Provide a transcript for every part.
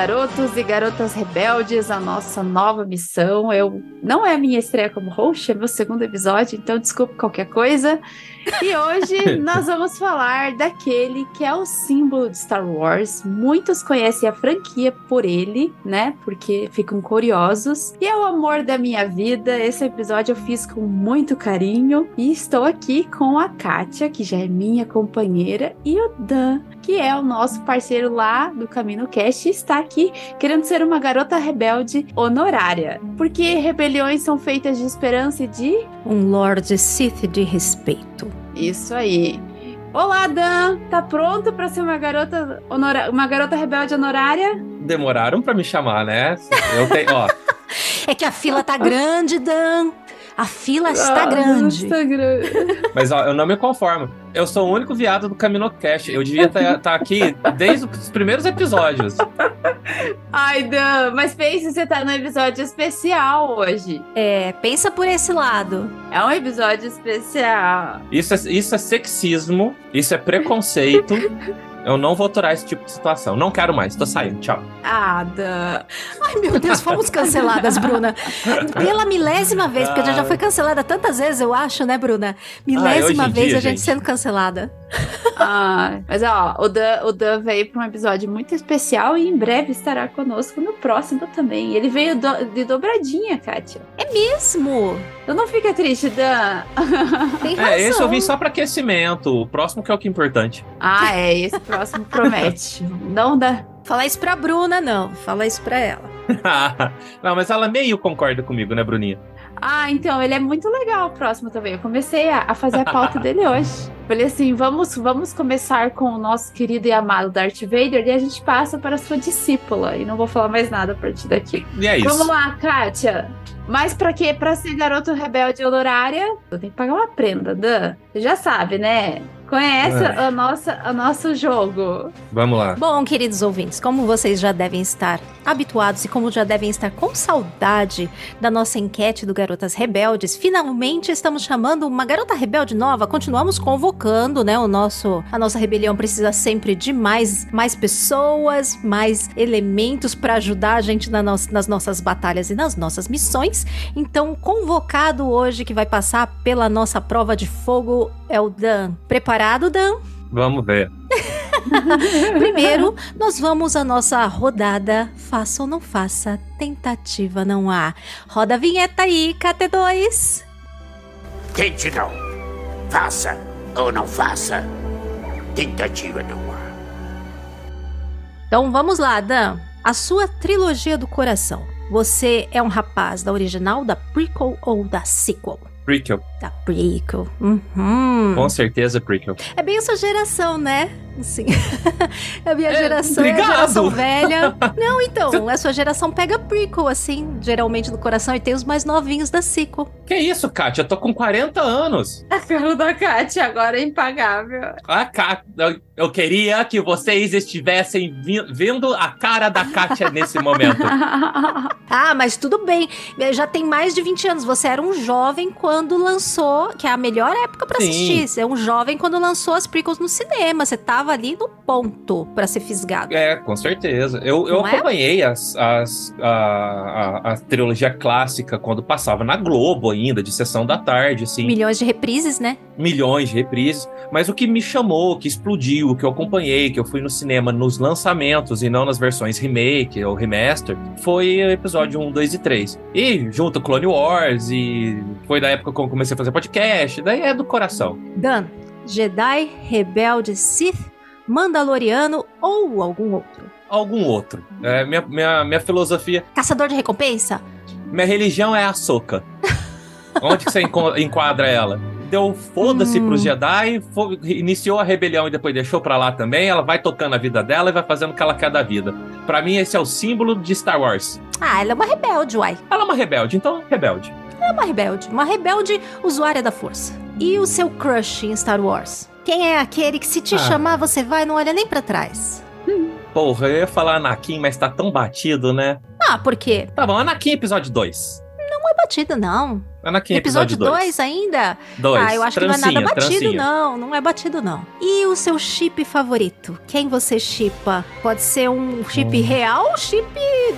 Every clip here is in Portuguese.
Garotos e garotas rebeldes, a nossa nova missão. Eu não é a minha estreia como host, é meu segundo episódio, então desculpe qualquer coisa. E hoje nós vamos falar daquele que é o símbolo de Star Wars. Muitos conhecem a franquia por ele, né? Porque ficam curiosos. E é o amor da minha vida. Esse episódio eu fiz com muito carinho e estou aqui com a Kátia, que já é minha companheira, e o Dan, que é o nosso parceiro lá do Camino Cast, está aqui querendo ser uma garota rebelde honorária. Porque rebeliões são feitas de esperança e de. Um Lord Sith de respeito. Isso aí. Olá, Dan! Tá pronto para ser uma garota honora... uma garota rebelde honorária? Demoraram para me chamar, né? Eu tenho, ó. é que a fila tá grande, Dan. A fila está ah, grande. Está grande. Mas ó, eu não me conformo. Eu sou o único viado do CaminoCast. Eu devia estar tá, tá aqui desde os primeiros episódios. Ai, Dan, mas pense, você tá no episódio especial hoje. É, pensa por esse lado. É um episódio especial. Isso é, isso é sexismo, isso é preconceito. Eu não vou aturar esse tipo de situação. Não quero mais, tô saindo. Tchau. Ada. Ai, meu Deus, fomos canceladas, Bruna. Pela milésima vez, porque a gente já foi cancelada tantas vezes, eu acho, né, Bruna? Milésima vez dia, a gente, gente, sendo cancelada. Ah, mas ó, o Dan, o Dan veio para um episódio muito especial e em breve estará conosco no próximo também. Ele veio do, de dobradinha, Kátia. É mesmo? Então não fica triste, Dan. Tem razão. É, esse eu vim só para aquecimento. O próximo que é o que é importante. Ah, é, esse próximo promete. Não dá. Fala isso pra Bruna, não. Fala isso pra ela. não, mas ela meio concorda comigo, né, Bruninha? Ah, então, ele é muito legal o próximo também. Eu comecei a, a fazer a pauta dele hoje. Falei assim, vamos, vamos começar com o nosso querido e amado Darth Vader e a gente passa para a sua discípula. E não vou falar mais nada a partir daqui. E é isso. Vamos lá, Kátia. Mas pra quê? Pra ser garoto rebelde honorária, eu tenho que pagar uma prenda, Dan. Você já sabe, né? Conhece é. a nossa, o nosso jogo. Vamos lá. Bom, queridos ouvintes, como vocês já devem estar habituados e como já devem estar com saudade da nossa enquete do Garotas Rebeldes, finalmente estamos chamando uma garota rebelde nova. Continuamos convocando, né? O nosso, a nossa rebelião precisa sempre de mais, mais pessoas, mais elementos para ajudar a gente na no, nas nossas batalhas e nas nossas missões. Então, convocado hoje que vai passar pela nossa prova de fogo é o Dan. Preparado, Dan? Vamos ver. Primeiro, nós vamos à nossa rodada Faça ou não faça, tentativa não há. Roda a vinheta aí, KT2. Tente não. Faça ou não faça, tentativa não há. Então vamos lá, Dan. A sua trilogia do coração. Você é um rapaz da original, da prequel ou da sequel? Prequel. Da prequel. Uhum. Com certeza, prequel. É bem a sua geração, né? Sim. a minha é, geração obrigado. é a geração velha. Não, então, a sua geração pega prequel, assim, geralmente no coração, e tem os mais novinhos da sequel. Que isso, Kátia? Eu tô com 40 anos. A cara da Kátia agora é impagável. A Kátia, eu queria que vocês estivessem vi vendo a cara da Kátia nesse momento. ah, mas tudo bem. Já tem mais de 20 anos. Você era um jovem quando lançou, que é a melhor época para assistir. Você é um jovem quando lançou as prequels no cinema. Você tava ali no ponto para ser fisgado. É, com certeza. Eu, eu é? acompanhei é? as, as, a, a, a, trilogia clássica quando passava na Globo ainda, de sessão da tarde, assim. Milhões de reprises, né? Milhões de reprises. Mas o que me chamou, que explodiu, que eu acompanhei, que eu fui no cinema nos lançamentos e não nas versões remake ou remaster, foi o episódio 1, 2 e 3. E junto Clone Wars, e foi da época que eu comecei a fazer podcast, daí é do coração. Dan, Jedi, Rebelde, Sith, Mandaloriano ou algum outro? algum outro. É, minha, minha, minha filosofia, Caçador de recompensa? minha religião é a Soca. Onde que você enquadra ela? Deu foda-se Hum. pros Jedi, iniciou a rebelião e depois deixou pra lá também. Ela vai tocando a vida dela e vai fazendo o que ela quer da vida. Pra mim, esse é o símbolo de Star Wars. Ah, ela é uma rebelde, uai. Ela é uma rebelde, então rebelde. É uma rebelde. Uma rebelde usuária da força. E o seu crush em Star Wars? Quem é aquele que se te Ah. chamar, você vai e não olha nem pra trás? Porra, eu ia falar Anakin, mas tá tão batido, né? Ah, por quê? Tá bom, Anakin episódio 2. Não é batido, não. Anakin Episódio episódio 2. 2 ainda? Dois. Ah, eu acho que não é nada batido, trancinha. não. Não é batido, não. E o seu chip favorito? Quem você chipa? Pode ser um chip Hum. real ou chip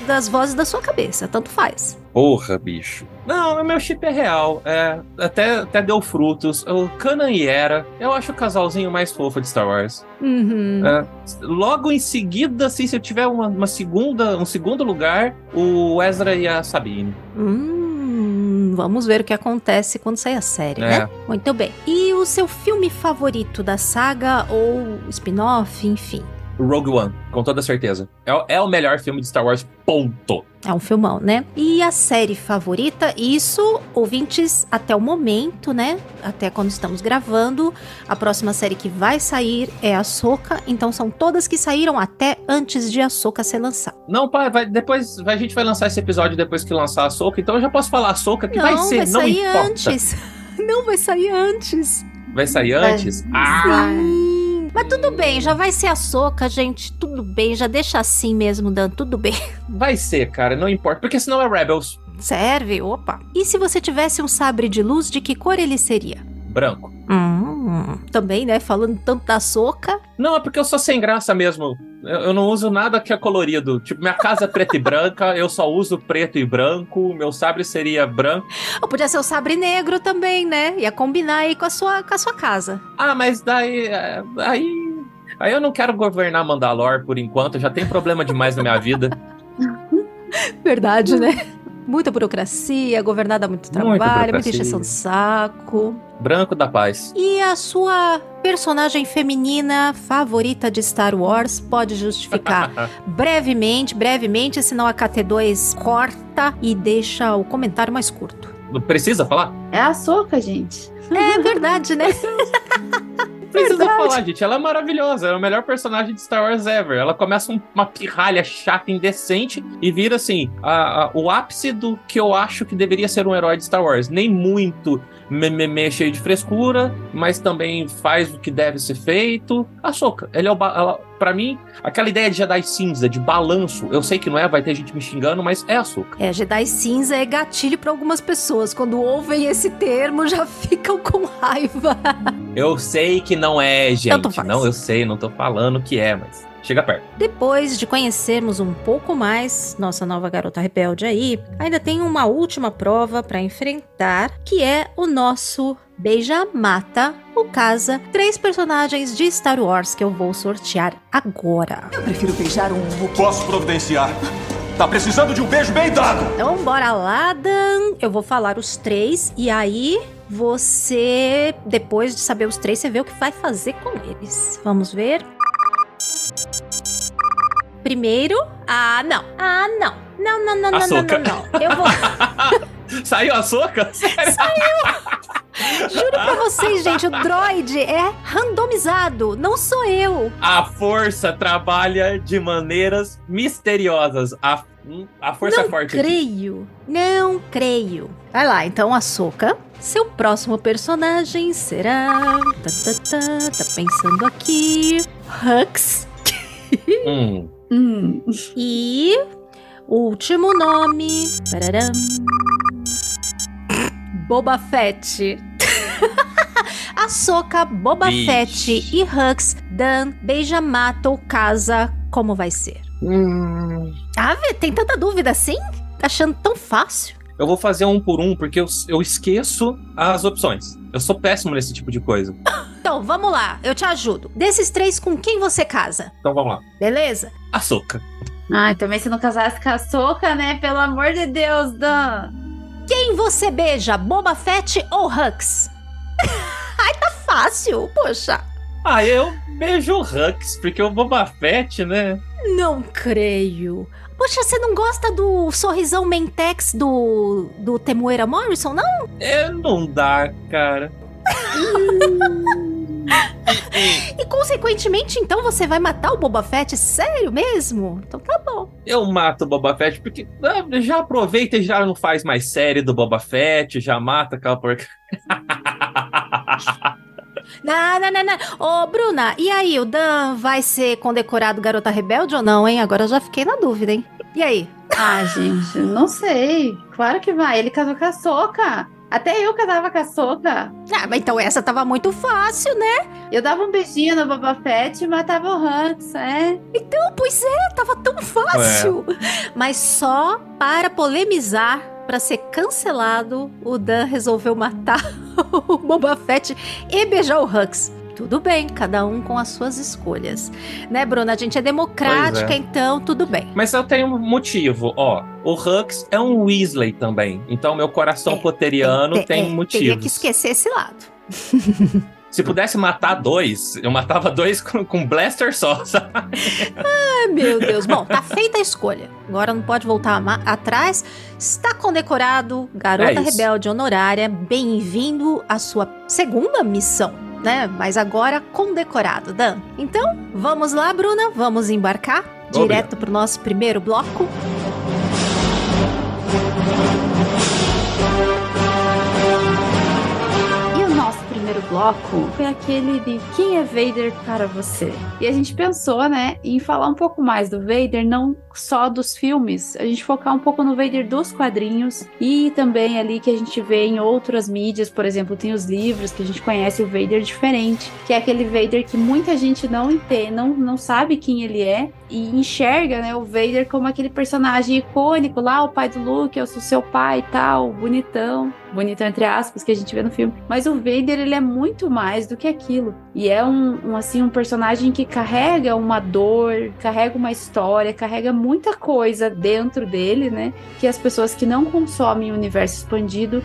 das vozes da sua cabeça. Tanto faz. Porra, bicho. Não, o meu chip é real. É, até, até deu frutos. O Kanan e Era, eu acho o casalzinho mais fofo de Star Wars. Uhum. É, logo em seguida, assim, se eu tiver uma, uma segunda, um segundo lugar, o Ezra e a Sabine. Hum, vamos ver o que acontece quando sair a série, É. né? Muito bem. E o seu filme favorito da saga ou spin-off, enfim? Rogue One, com toda certeza. É, o- é o melhor filme de Star Wars, ponto. É um filmão, né? E a série favorita, isso, ouvintes, até o momento, né? Até quando estamos gravando, a próxima série que vai sair é a Soca. Então são todas que saíram até antes de a Soca ser lançada. Não, pai, vai, depois vai- a gente vai lançar esse episódio depois que lançar a Soca, então eu já posso falar a Soca que vai ser, não sair importa. antes. Não vai sair antes. Vai sair antes? Ah, Sim. Mas tudo bem, já vai ser a Soca, gente. Tudo bem, já deixa assim mesmo, Dan. Tudo bem. vai ser, cara, não importa, porque senão é Rebels. Serve? Opa. E se você tivesse um sabre de luz, de que cor ele seria? Branco. Hum, também, né? Falando tanto da soca. Não, é porque eu sou sem graça mesmo. Eu, não uso nada que é colorido. Tipo, minha casa é preta e branca, eu só uso preto e branco, meu sabre seria branco. Ou podia ser o sabre negro também, né? Ia combinar aí com a sua, com a sua casa. Ah, mas daí. é, Aí. Aí eu não quero governar Mandalor por enquanto, já tem problema demais na minha vida. Verdade, né? Muita burocracia, governar dá muito Muita trabalho, muita burocracia. encheção de saco. Branco da paz. E a sua personagem feminina favorita de Star Wars pode justificar brevemente, brevemente, senão a KT2 corta e deixa o comentário mais curto. Não precisa falar? É a soca, gente. É verdade, né? Precisa Verdade. falar, gente. Ela é maravilhosa. Ela é o melhor personagem de Star Wars ever. Ela começa um- uma pirralha chata, indecente, e vira, assim, a- a- o ápice do que eu acho que deveria ser um herói de Star Wars. Nem muito meme cheio de frescura, mas também faz o que deve ser feito. A Soca, ele é o. Ela, pra mim, aquela ideia de Jedi cinza, de balanço, eu sei que não é, vai ter gente me xingando, mas é a Soca. É, Jedi cinza é gatilho para algumas pessoas. Quando ouvem esse termo, já ficam com raiva. Eu sei que não é, Tanto gente. faz. Não, eu sei, não tô falando que é, mas chega perto. Depois de conhecermos um pouco mais nossa nova garota rebelde aí, ainda tem uma última prova para enfrentar, que é o nosso Beija Mata, o Casa, três personagens de Star Wars que eu vou sortear agora. Eu prefiro beijar um Wookiee. Posso providenciar. Tá precisando de um beijo bem dado. Então bora lá, Dan. Eu vou falar os três e aí você, depois de saber os três, você vê o que vai fazer com eles. Vamos ver. Primeiro, ah, não. Ah, não. Não, não, não, não, não, não, não. Eu vou Saiu a Soca? Juro pra vocês, gente, o droid é randomizado, não sou eu. A força trabalha de maneiras misteriosas. A, hum, a força não é forte aqui. creio, não creio. Vai lá, então, Açúcar. Seu próximo personagem será... Tá, tá, tá, tá pensando aqui... Hux. Hum, Hum. E... Último nome... Pararam. Boba Fett. Ahsoka, Boba Ixi. Fett e Hux, Dan, Beija Mata ou Casa, como vai ser? hum. Ah, tem tanta dúvida assim? Tá achando tão fácil? Eu vou fazer um por um, porque eu, eu esqueço as opções. Eu sou péssimo nesse tipo de coisa. Então, vamos lá, eu te ajudo. Desses três, com quem você casa? Então vamos lá. Beleza? A Soca. Ai, também se não casasse com a soca, né? Pelo amor de Deus, Dan. Quem você beija, Boba Fett ou Hux? Ai, tá fácil, poxa. Ah, eu beijo o Hux, porque o Boba Fett, né? Não creio. Poxa, você não gosta do sorrisão Mentex do, do Temuera Morrison, não? É, não dá, cara. E consequentemente, então você vai matar o Boba Fett? Sério mesmo? Então tá bom. Eu mato o Boba Fett porque ah, já aproveita e já não faz mais série do Boba Fett, já mata aquela porca. Não, não, não, não. Ô, Bruna, e aí, o Dan vai ser condecorado Garota Rebelde ou não, hein? Agora eu já fiquei na dúvida, hein? E aí? Ah, gente, não sei. Claro que vai. Ele casou com a Soca. Até eu casava com a Soca. Ah, mas então essa tava muito fácil, né? Eu dava um beijinho no Boba Fett e matava o Hans, é. Então, pois é, tava tão fácil. Mas só para polemizar, para ser cancelado, o Dan resolveu matar o Boba Fett e beijar o Hux. Tudo bem, cada um com as suas escolhas. Né, Bruna? A gente é democrática, é. então tudo bem. Mas eu tenho um motivo, ó. O Hux é um Weasley também. Então meu coração É, potteriano É, tem é, motivos. Teria que esquecer esse lado. Se pudesse matar dois, eu matava dois com, com blaster só, sabe? Ai, meu Deus. Bom, tá feita a escolha. Agora não pode voltar atrás. Está condecorado, garota É rebelde honorária. Bem-vindo à sua segunda missão, né? Mas agora condecorado, Dan. Então, vamos lá, Bruna. Vamos embarcar direto pro nosso primeiro bloco. Primeiro bloco foi aquele de quem é Vader para você? E a gente pensou, né, em falar um pouco mais do Vader, não só dos filmes, a gente focar um pouco no Vader dos quadrinhos e também ali que a gente vê em outras mídias, por exemplo, tem os livros que a gente conhece o Vader diferente, que é aquele Vader que muita gente não entende, não, não sabe quem ele é e enxerga, né, o Vader como aquele personagem icônico lá, o pai do Luke, eu sou seu pai e tal, bonitão, bonitão entre aspas, que a gente vê no filme. Mas o Vader, ele é muito mais do que aquilo. E é um, um, assim, um personagem que carrega uma dor, carrega uma história, carrega muita coisa dentro dele, né? Que as pessoas que não consomem o universo expandido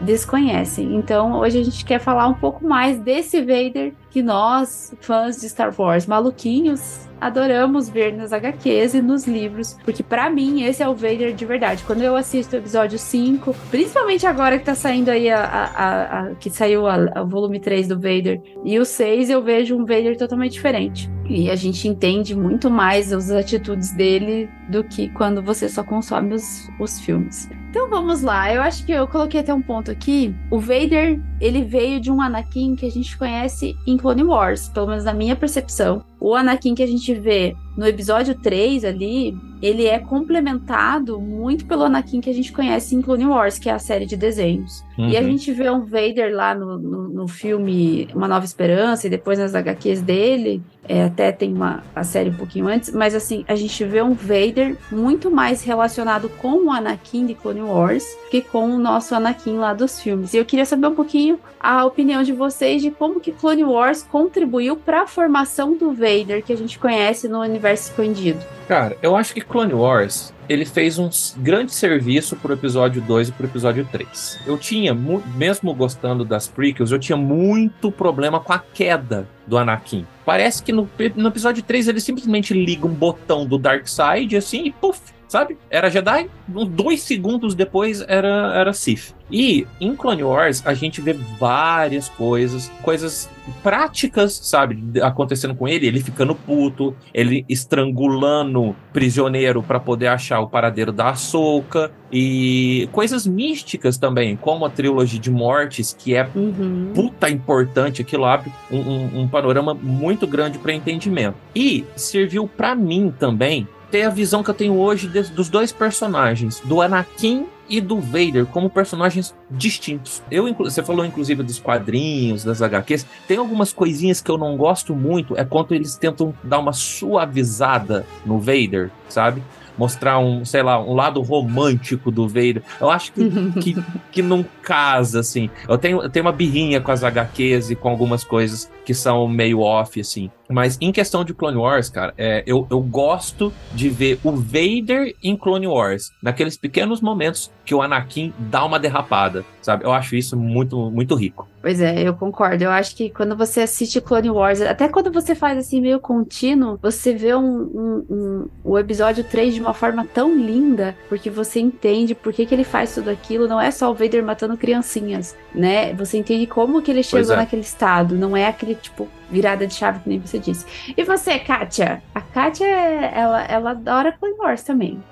desconhecem. Então, hoje a gente quer falar um pouco mais desse Vader que nós, fãs de Star Wars, maluquinhos, adoramos ver nas HQs e nos livros, porque pra mim esse é o Vader de verdade. Quando eu assisto o episódio 5, principalmente agora que tá saindo aí a, a- a- que saiu o volume 3 do Vader e o 6, eu vejo um Vader totalmente diferente. E a gente entende muito mais as atitudes dele do que quando você só consome os, os filmes. Então vamos lá, eu acho que eu coloquei até um ponto aqui. O Vader, ele veio de um Anakin que a gente conhece em Clone Wars, pelo menos na minha percepção. O Anakin que a gente vê no episódio 3 ali, ele é complementado muito pelo Anakin que a gente conhece em Clone Wars, que é a série de desenhos. E a Uhum. gente vê um Vader lá no, no, no filme Uma Nova Esperança e depois nas HQs dele. é, até tem uma a série um pouquinho antes, mas assim, a gente vê um Vader muito mais relacionado com o Anakin de Clone Wars que com o nosso Anakin lá dos filmes. E eu queria saber um pouquinho a opinião de vocês de como que Clone Wars contribuiu para a formação do Vader que a gente conhece no universo expandido. Cara, eu acho que Clone Wars ele fez um grande serviço pro episódio 2 e pro episódio 3. Eu tinha, mesmo gostando das prequels, eu tinha muito problema com a queda do Anakin. Parece que no, no episódio 3 ele simplesmente liga um botão do Dark Side assim e puf, sabe? Era Jedi, dois segundos depois era, era Sith. E em Clone Wars a gente vê várias coisas, coisas práticas, sabe, acontecendo com ele, ele ficando puto, ele estrangulando prisioneiro para poder achar o paradeiro da Ahsoka e coisas místicas também, como a trilogia de mortes, que é Uhum. puta importante, aquilo abre um, um- um panorama muito grande para entendimento. E serviu para mim também ter a visão que eu tenho hoje des- dos dois personagens, do Anakin e do Vader, como personagens distintos. Eu, você falou inclusive dos quadrinhos, das HQs, tem algumas coisinhas que eu não gosto muito, é quando eles tentam dar uma suavizada no Vader, sabe? Mostrar um, sei lá, um lado romântico do Vader. Eu acho que que, que não casa, assim. Eu tenho, eu tenho uma birrinha com as HQs e com algumas coisas que são meio off, assim. Mas em questão de Clone Wars, cara, é, eu, eu gosto de ver o Vader em Clone Wars, naqueles pequenos momentos que o Anakin dá uma derrapada, sabe? Eu acho isso muito, muito rico. Pois é, eu concordo. Eu acho que quando você assiste Clone Wars, até quando você faz assim meio contínuo, você vê um, um, um, o episódio 3 de uma forma tão linda, porque você entende por que, que ele faz tudo aquilo. Não é só o Vader matando criancinhas, né? Você entende como que ele chegou é. naquele estado. Não é aquele, tipo, virada de chave, que nem você disse. E você, Kátia? A Kátia, ela, ela adora Clone Wars também.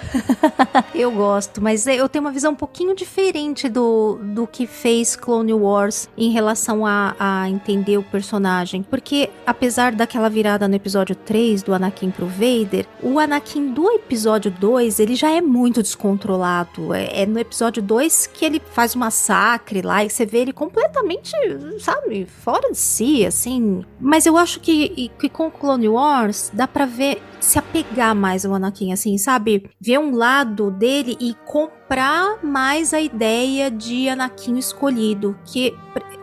eu gosto, mas eu tenho uma visão um pouquinho diferente do, do que fez Clone Wars em relação a, a entender o personagem. Porque, apesar daquela virada no episódio 3 do Anakin pro Vader, o Anakin do episódio 2, ele já é muito descontrolado. É, é no episódio 2 que ele faz um massacre lá e você vê ele completamente, sabe, fora de si, assim. Mas eu acho que, que com Clone Wars dá pra ver se apegar mais ao Anakin, assim, sabe? Ver um lado dele e comprar mais a ideia de Anakin escolhido. Que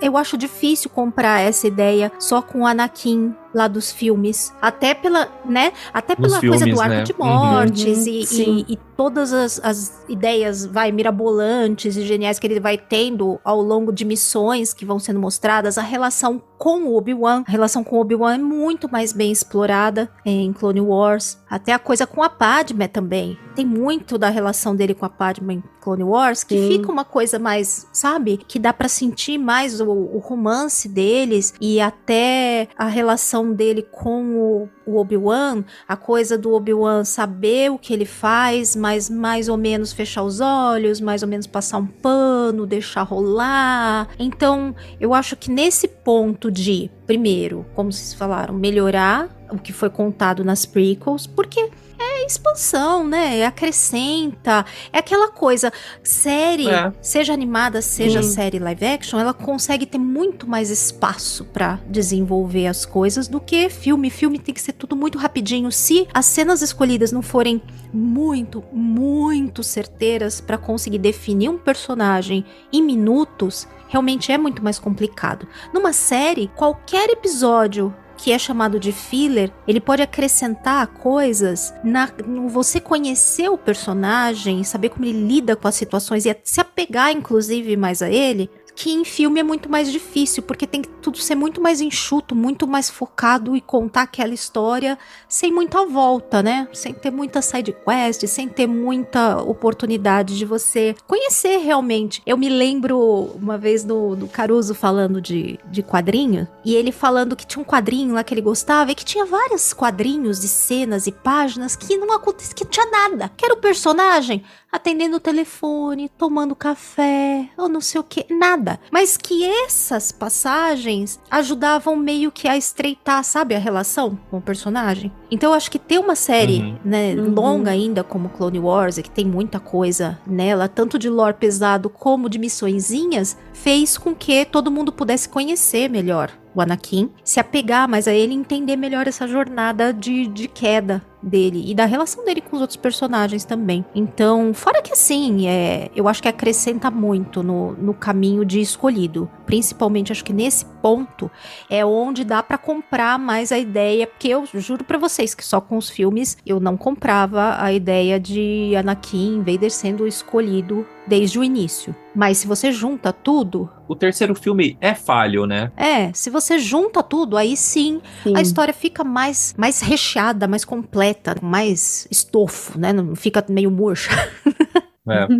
eu acho difícil comprar essa ideia só com o Anakin lá dos filmes. Até pela, né? Até Nos pela coisa filmes, do arco né? de mortes Uhum, e, e, e todas as, as ideias, vai, mirabolantes e geniais que ele vai tendo ao longo de missões que vão sendo mostradas. A relação com o Obi-Wan, a relação com o Obi-Wan é muito mais bem explorada em Clone Wars. Até a coisa com a Padme também. Tem muito da relação dele com a Padme em Clone Wars que Sim. fica uma coisa mais, sabe? Que dá pra sentir mais o, o romance deles e até a relação dele com o, o Obi-Wan, a coisa do Obi-Wan saber o que ele faz, mas mais ou menos fechar os olhos, mais ou menos passar um pano, deixar rolar. Então, eu acho que nesse ponto de, primeiro, como vocês falaram, melhorar o que foi contado nas prequels, porque é expansão, né? Acrescenta. É aquela coisa. Série, É. seja animada, seja Sim. série live action, ela consegue ter muito mais espaço pra desenvolver as coisas do que filme. Filme tem que ser tudo muito rapidinho. Se as cenas escolhidas não forem muito, muito certeiras pra conseguir definir um personagem em minutos, realmente é muito mais complicado. Numa série, qualquer episódio que é chamado de filler, ele pode acrescentar coisas na você conhecer o personagem, saber como ele lida com as situações e se apegar inclusive mais a ele, que em filme é muito mais difícil, porque tem que tudo ser muito mais enxuto, muito mais focado e contar aquela história sem muita volta, né? Sem ter muita side quest, sem ter muita oportunidade de você conhecer realmente. Eu me lembro uma vez do, do Caruso falando de, de quadrinho, e ele falando que tinha um quadrinho lá que ele gostava, e que tinha vários quadrinhos de cenas e páginas que não acontecia, que tinha nada. Que era o personagem atendendo o telefone, tomando café, ou não sei o que, nada. Mas que essas passagens ajudavam meio que a estreitar, sabe, a relação com o personagem. Então eu acho que ter uma série, Uhum. né, Uhum. longa ainda como Clone Wars, e que tem muita coisa nela, tanto de lore pesado como de missõezinhas, fez com que todo mundo pudesse conhecer melhor o Anakin, se apegar mais a ele entender melhor essa jornada de, de queda dele e da relação dele com os outros personagens também. Então, fora que assim, é, eu acho que acrescenta muito no, no caminho de escolhido. Principalmente, acho que nesse ponto é onde dá pra comprar mais a ideia, porque eu juro pra vocês que só com os filmes eu não comprava a ideia de Anakin Vader sendo escolhido desde o início. Mas se você junta tudo, O terceiro filme é falho, né? é, se você junta tudo, aí sim Sim. a história fica mais, mais recheada, mais completa, com mais estofo, né? Não fica meio murcha. É.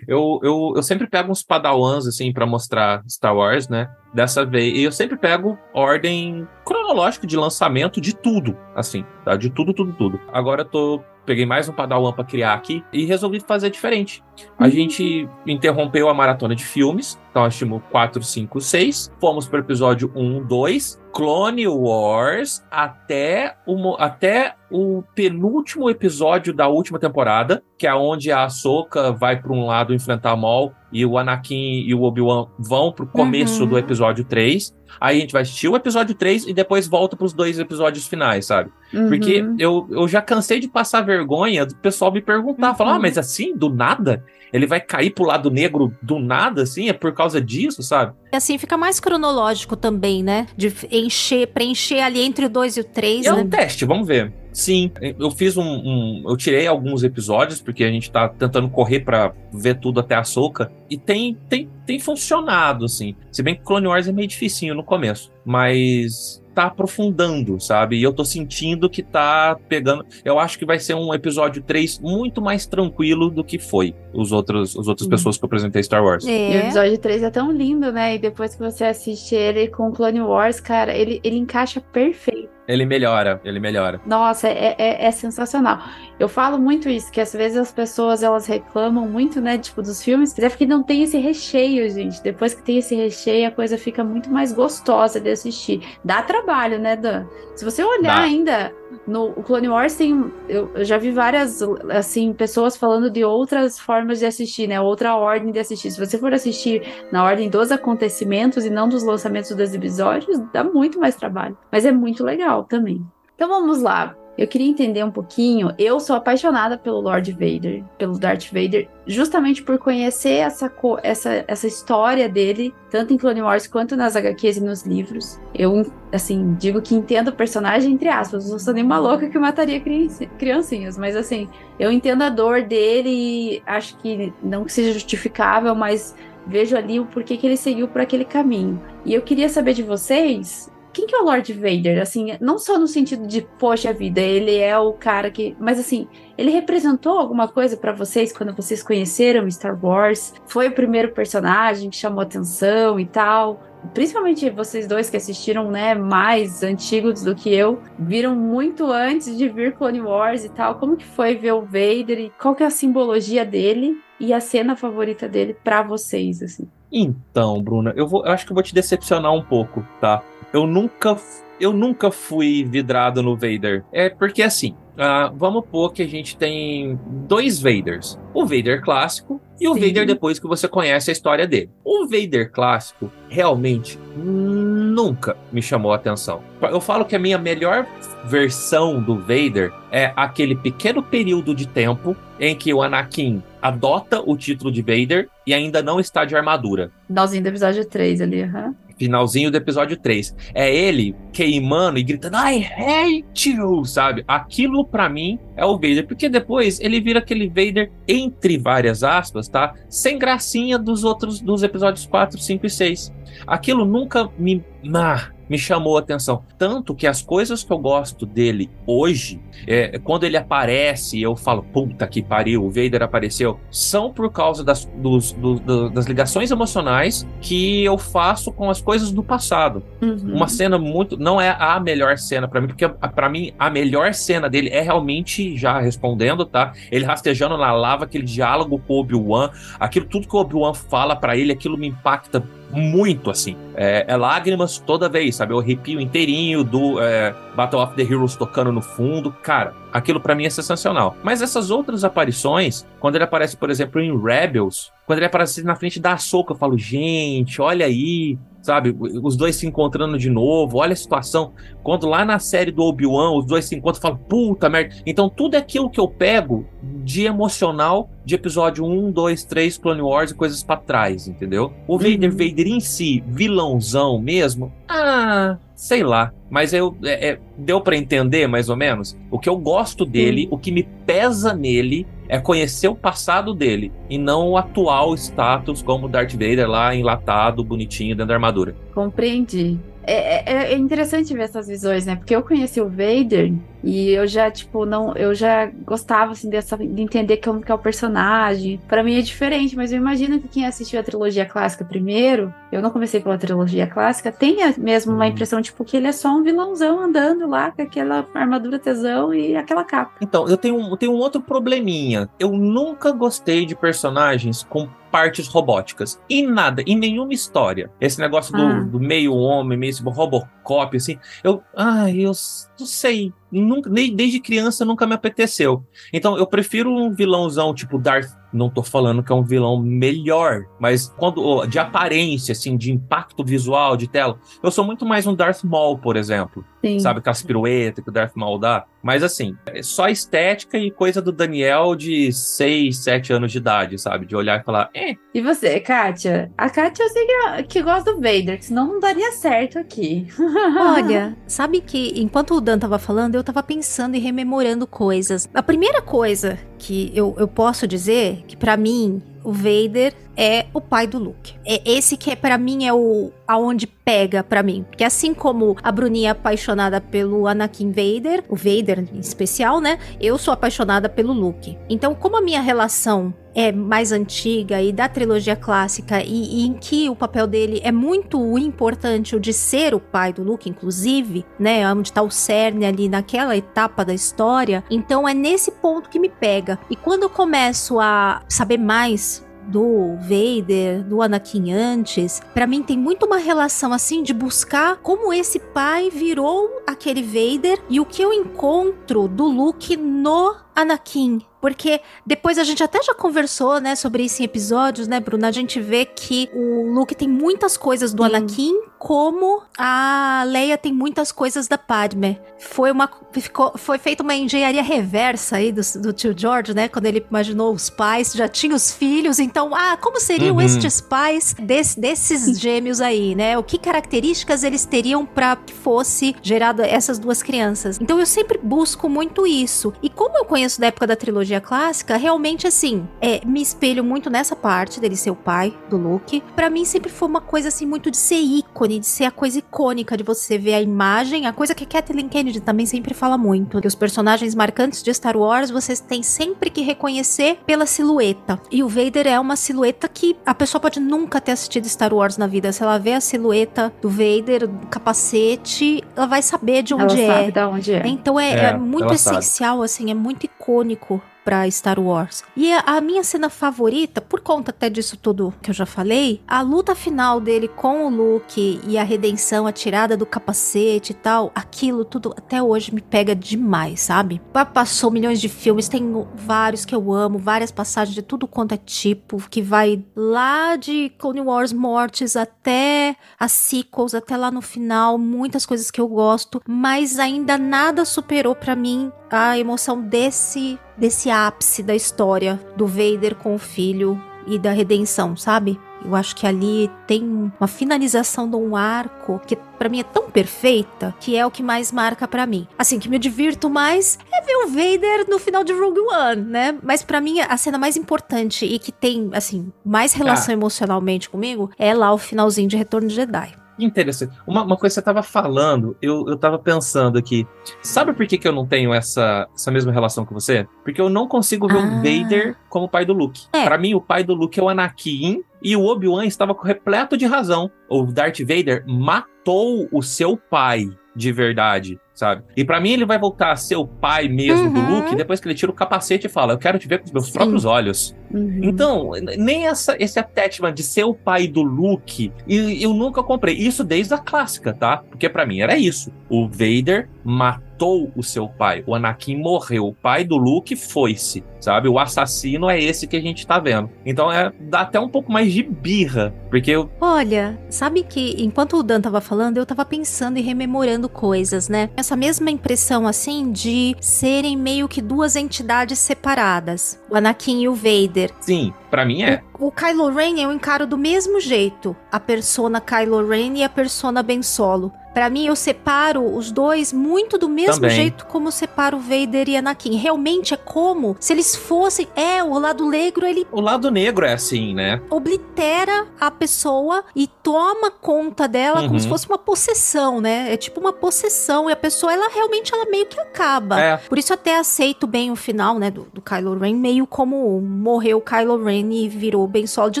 Eu, eu, eu sempre pego uns padawans, assim, pra mostrar Star Wars, né? Dessa vez. E eu sempre pego ordem cronológica de lançamento de tudo, assim, tá? De tudo, tudo, tudo. Agora eu tô. Peguei mais um padawan pra criar aqui e resolvi fazer diferente. A Uhum. gente interrompeu a maratona de filmes, então assistimos 4, 5, 6. Fomos pro episódio 1, 2, Clone Wars, até o, até o penúltimo episódio da última temporada, que é onde a Ahsoka vai para um lado enfrentar a Maul e o Anakin e o Obi-Wan vão pro começo Uhum. do episódio 3. Aí a gente vai assistir o episódio 3 e depois volta pros dois episódios finais, sabe? Porque Uhum. eu, eu já cansei de passar vergonha do pessoal me perguntar, Uhum. falar, ah, mas assim, do nada? Ele vai cair pro lado negro do nada, assim? É por causa disso, sabe? E assim fica mais cronológico também, né? De encher, preencher ali entre o 2 e o 3, E é né? um teste, vamos ver. Sim, eu fiz um, um- Eu tirei alguns episódios, porque a gente tá tentando correr pra ver tudo até a soca. E tem, tem, tem funcionado, assim. Se bem que Clone Wars é meio dificinho no começo. Mas tá aprofundando, sabe? E eu tô sentindo que tá pegando. Eu acho que vai ser um episódio 3 muito mais tranquilo do que foi os outros, as outras Hum. pessoas que eu apresentei Star Wars. E o É. episódio 3 é tão lindo, né? E depois que você assiste ele com Clone Wars, cara, ele, ele encaixa perfeito. Ele melhora, ele melhora. Nossa, é, é, é sensacional. Eu falo muito isso, que às vezes as pessoas elas reclamam muito, né, tipo, dos filmes, mas é porque não tem esse recheio, gente. Depois que tem esse recheio, a coisa fica muito mais gostosa de assistir. Dá trabalho, né, Dan? Se você olhar Dá. ainda no o Clone Wars tem, eu, eu já vi várias, assim, pessoas falando de outras formas de assistir, né, outra ordem de assistir. Se você for assistir na ordem dos acontecimentos e não dos lançamentos dos episódios, dá muito mais trabalho. Mas é muito legal também. Então vamos lá. Eu queria entender um pouquinho. Eu sou apaixonada pelo Lord Vader, pelo Darth Vader, justamente por conhecer essa, essa, essa história dele, tanto em Clone Wars quanto nas HQs e nos livros. Eu, assim, digo que entendo o personagem, entre aspas. Não sou nenhuma louca que mataria crianci- criancinhas, mas assim, eu entendo a dor dele e acho que não que seja justificável, mas vejo ali o porquê que ele seguiu por aquele caminho. E eu queria saber de vocês quem que é o Lord Vader? Assim, não só no sentido de, poxa vida, ele é o cara que. Mas assim, ele representou alguma coisa pra vocês quando vocês conheceram Star Wars? Foi o primeiro personagem que chamou atenção e tal? Principalmente vocês dois que assistiram, né, mais antigos do que eu, viram muito antes de vir Clone Wars e tal. Como que foi ver o Vader e qual que é a simbologia dele e a cena favorita dele pra vocês, assim? Então, Bruna, eu, vou, eu acho que eu vou te decepcionar um pouco, tá? Eu nunca, eu nunca fui vidrado no Vader. É porque assim, ah, vamos pôr que a gente tem dois Vaders: o Vader clássico e o Sim. Vader depois que você conhece a história dele. O Vader clássico realmente nunca me chamou a atenção. Eu falo que a minha melhor versão do Vader é aquele pequeno período de tempo em que o Anakin adota o título de Vader e ainda não está de armadura. Finalzinho do episódio 3 ali, aham. Finalzinho do episódio 3. É ele queimando e gritando, I hate you, sabe? Aquilo pra mim é o Vader, porque depois ele vira aquele Vader, entre várias aspas, tá? Sem gracinha dos outros, dos episódios 4, 5 e 6. Aquilo nunca me. Ah, me chamou a atenção. Tanto que as coisas que eu gosto dele hoje, é, quando ele aparece, eu falo, puta que pariu, o Vader apareceu, são por causa das, dos- do- do- das ligações emocionais que eu faço com as coisas do passado. Uhum. Uma cena muito. Não é a melhor cena pra mim, porque a- pra mim a melhor cena dele é realmente, já respondendo, tá? Ele rastejando na lava, aquele diálogo com o Obi-Wan, aquilo tudo que o Obi-Wan fala pra ele, aquilo me impacta muito, assim. É, é lágrimas toda vez, sabe? Eu arrepio inteirinho do é, Battle of the Heroes tocando no fundo. Cara, aquilo pra mim é sensacional. Mas essas outras aparições, quando ele aparece, por exemplo, em Rebels, quando ele aparece na frente da Ahsoka, eu falo, gente, olha aí, sabe? Os dois se encontrando de novo, olha a situação. Quando lá na série do Obi-Wan, os dois se encontram, falo, puta merda. Então tudo é aquilo que eu pego de emocional de episódio 1, 2, 3, Clone Wars e coisas pra trás, entendeu? O Vader, Uhum. Vader em si, vilãozão mesmo, ah, sei lá. Mas eu, é- é- deu pra entender mais ou menos? O que eu gosto dele, o que me pesa nele é conhecer o passado dele e não o atual status como Darth Vader lá enlatado, bonitinho dentro da armadura. Compreendi. É, é- é interessante ver essas visões, né? Porque eu conheci o Vader e eu já, tipo, não. Eu já gostava, assim, dessa, de entender como que é o personagem. Pra mim é diferente, mas eu imagino que quem assistiu a trilogia clássica primeiro, eu não comecei pela trilogia clássica, tenha mesmo uma Hum. impressão, tipo, que ele é só um vilãozão andando lá com aquela armadura tesão e aquela capa. Então, eu tenho, um- eu tenho um outro probleminha. Eu nunca gostei de personagens com partes robóticas. Em nada, em nenhuma história. Esse negócio do, Ah. do meio homem, meio Robocop, assim. Eu, ai, eu não sei. Nunca, nem- desde criança nunca me apeteceu. Então, eu prefiro um vilãozão tipo Darth Não tô falando que é um vilão melhor, mas quando de aparência, assim, de impacto visual, de tela, eu sou muito mais um Darth Maul, por exemplo. Sim. Sabe, aquelas piruetas que o Darth Maul dá. Mas assim, é só estética e coisa do Daniel de 6, 7 anos de idade, sabe? De olhar e falar, eh, E você, Kátia? A Kátia eu sei que, que gosta do Vader, que senão não daria certo aqui. Olha, sabe que enquanto o Dan tava falando, eu tava pensando e rememorando coisas. A primeira coisa que eu, eu posso dizer, que pra mim, o Vader é o pai do Luke. É esse que é para mim é o aonde pega pra mim, porque assim como a Bruninha é apaixonada pelo Anakin Vader, o Vader em especial, né? Eu sou apaixonada pelo Luke. Então, como a minha relação é mais antiga e da trilogia clássica e, e em que o papel dele é muito importante o de ser o pai do Luke, inclusive, né, onde tá o cerne ali naquela etapa da história. Então é nesse ponto que me pega. E quando eu começo a saber mais do Vader, do Anakin antes, pra mim tem muito uma relação assim de buscar como esse pai virou aquele Vader e o que eu encontro do Luke no Anakin. Porque depois a gente até já conversou, né, sobre isso em episódios, né, Bruna? A gente vê que o Luke tem muitas coisas do Sim. Anakin, como a Leia tem muitas coisas da Padme. Foi uma ficou, foi feita uma engenharia reversa aí do, do tio George, né, quando ele imaginou os pais, já tinha os filhos, então, ah, como seriam Uhum. estes pais des- desses gêmeos aí, né? O que características eles teriam para que fosse gerada essas duas crianças? Então eu sempre busco muito isso. E como eu conheço da época da trilogia clássica, realmente assim, é, me espelho muito nessa parte dele ser o pai do Luke. Pra mim sempre foi uma coisa assim muito de ser ícone, de ser a coisa icônica de você ver a imagem, a coisa que a Kathleen Kennedy também sempre fala muito, que os personagens marcantes de Star Wars vocês têm sempre que reconhecer pela silhueta. E o Vader é uma silhueta que a pessoa pode nunca ter assistido Star Wars na vida. Se ela vê a silhueta do Vader, do capacete, ela vai saber de Ela onde é. sabe de onde é. Então é, É, é muito ela sabe. essencial, assim, é muito icônico pra Star Wars. E a, a minha cena favorita, por conta até disso tudo que eu já falei, a luta final dele com o Luke e a redenção, a tirada do capacete e tal, aquilo tudo até hoje me pega demais, sabe? Pa- Passou milhões de filmes, tem vários que eu amo, várias passagens de tudo quanto é tipo, que vai lá de Clone Wars Mortes até as sequels, até lá no final, muitas coisas que eu gosto, mas ainda nada superou pra mim a emoção desse desse ápice da história do Vader com o filho e da redenção, sabe? Eu acho que ali tem uma finalização de um arco que pra mim é tão perfeita que é o que mais marca pra mim. Assim, que me divirto mais é ver o Vader no final de Rogue One, né? Mas pra mim a cena mais importante e que tem assim mais relação emocionalmente comigo é lá o finalzinho de Retorno de Jedi. Interessante. Uma, uma coisa que você tava falando, eu, eu tava pensando aqui. Sabe por que, que eu não tenho essa, essa mesma relação com você? Porque eu não consigo ver Ah. o Vader como o pai do Luke. É. Pra mim, o pai do Luke é o Anakin e o Obi-Wan estava repleto de razão. O Darth Vader matou o seu pai de verdade, sabe? E pra mim ele vai voltar a ser o pai mesmo do Uhum. Luke depois que ele tira o capacete e fala: "Eu quero te ver com os meus Sim. próprios olhos". Uhum. Então, nem essa, esse attachment de ser o pai do Luke, e eu nunca comprei. Isso desde a clássica, tá? Porque pra mim era isso. O Vader matou o seu pai. O Anakin morreu. O pai do Luke foi-se, sabe? O assassino é esse que a gente tá vendo. Então é dá até um pouco mais de birra, porque eu Olha, sabe que enquanto o Dan tava falando, eu tava pensando e rememorando coisas, né? Essa mesma impressão, assim, de serem meio que duas entidades separadas. O Anakin e o Vader. sim, pra mim é. O Kylo Ren eu encaro do mesmo jeito. A persona Kylo Ren e a persona Ben Solo. Pra mim, eu separo os dois muito do mesmo Também. jeito como eu separo Vader e Anakin. Realmente é como se eles fossem. É, o lado negro, ele O lado negro é assim, né? oblitera a pessoa e toma conta dela como Uhum. se fosse uma possessão, né? É tipo uma possessão e a pessoa, ela realmente, ela meio que acaba. É. Por isso eu até aceito bem o final, né, do, do Kylo Ren, meio como morreu Kylo Ren e virou Ben Solo de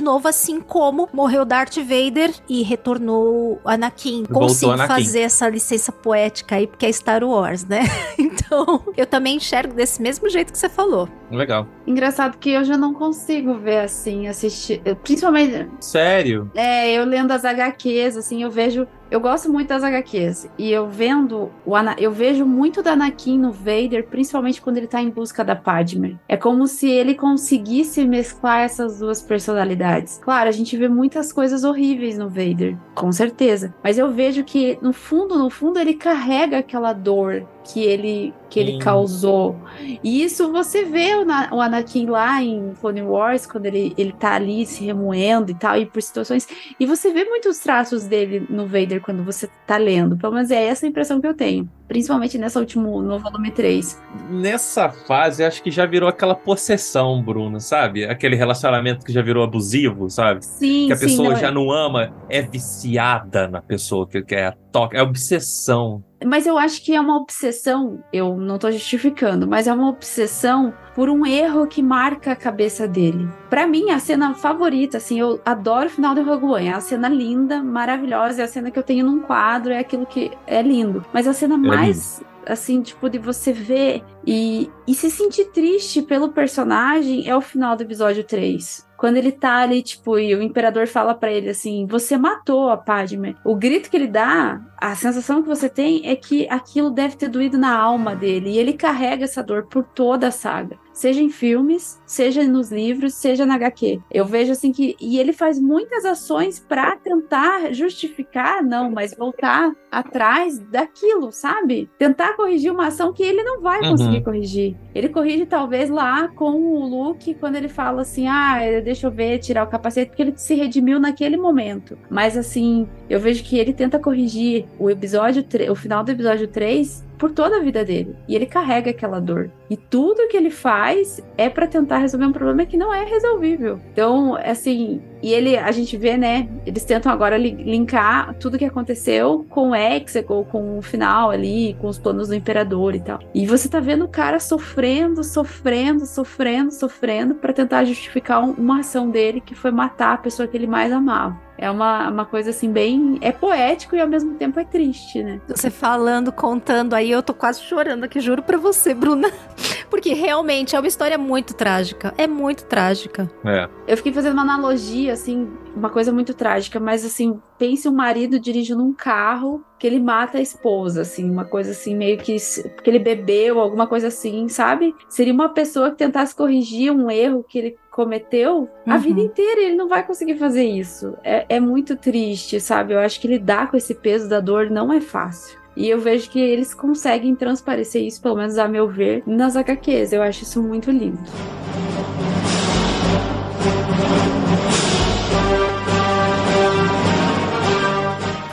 novo, assim como morreu Darth Vader e retornou Anakin. Voltou Anakin. Fazer essa licença poética aí, porque é Star Wars, né? então, eu também enxergo desse mesmo jeito que você falou. Legal. Engraçado que eu já não consigo ver assim, assistir. eu- Principalmente, Sério? é, eu lendo as HQs, assim, eu vejo. Eu gosto muito das HQs. E eu vendo o Ana, eu vejo muito da Anakin no Vader, principalmente quando ele tá em busca da Padme. É como se ele conseguisse mesclar essas duas personalidades. Claro, a gente vê muitas coisas horríveis no Vader, com certeza. Mas eu vejo que, no fundo, no fundo, ele carrega aquela dor que ele, que ele Sim. causou. E isso você vê o, Na- o Anakin lá em Clone Wars, quando ele, ele tá ali se remoendo e tal, e por situações. E você vê muitos traços dele no Vader quando você tá lendo. Pelo menos é essa a impressão que eu tenho. Principalmente nessa último, no volume 3. Nessa fase, acho que já virou aquela possessão, Bruno, sabe? Aquele relacionamento que já virou abusivo, sabe? Sim, Que a sim. pessoa não, já não ama, é viciada na pessoa que quer toca, é obsessão. Mas eu acho que é uma obsessão, eu não tô justificando, mas é uma obsessão por um erro que marca a cabeça dele. Pra mim, a cena favorita, assim, eu adoro o final do Rogue One, é a cena linda, maravilhosa, é a cena que eu tenho num quadro, é aquilo que é lindo. Mas a cena mais, assim, tipo, de você ver e, e se sentir triste pelo personagem é o final do episódio 3. Quando ele tá ali, tipo, e o imperador fala pra ele assim: Você matou a Padme. O grito que ele dá, a sensação que você tem é que aquilo deve ter doído na alma dele. E ele carrega essa dor por toda a saga. Seja em filmes, seja nos livros, seja na HQ. Eu vejo assim que. E ele faz muitas ações pra tentar justificar, não, mas voltar atrás daquilo, sabe? Tentar corrigir uma ação que ele não vai Uhum. conseguir corrigir. Ele corrige talvez lá com o Luke quando ele fala assim: ah, deixa eu ver, tirar o capacete, porque ele se redimiu naquele momento. Mas assim, eu vejo que ele tenta corrigir o episódio, o final do episódio 3 por toda a vida dele. E ele carrega aquela dor. E tudo que ele faz é pra tentar resolver um problema que não é resolvível. Então, assim, e ele, a gente vê, né? Eles tentam agora li- linkar tudo que aconteceu com o Exegol, com o final ali, com os planos do imperador e tal. E você tá vendo o cara sofrendo, sofrendo, sofrendo, sofrendo pra tentar justificar um- uma ação dele que foi matar a pessoa que ele mais amava. É uma, uma coisa assim, bem. É poético e ao mesmo tempo é triste, né? Você falando, contando aí, eu tô quase chorando aqui, juro pra você, Bruna. Porque realmente é uma história muito trágica. É muito trágica. É. Eu fiquei fazendo uma analogia, assim, uma coisa muito trágica, mas assim, pense um marido dirigindo um carro que ele mata a esposa, assim, uma coisa assim, meio que porque ele bebeu, alguma coisa assim, sabe? Seria uma pessoa que tentasse corrigir um erro que ele cometeu a Uhum. vida inteira, e ele não vai conseguir fazer isso. É, é muito triste, sabe? Eu acho que lidar com esse peso da dor não é fácil. E eu vejo que eles conseguem transparecer isso, pelo menos a meu ver, nas HQs. Eu acho isso muito lindo.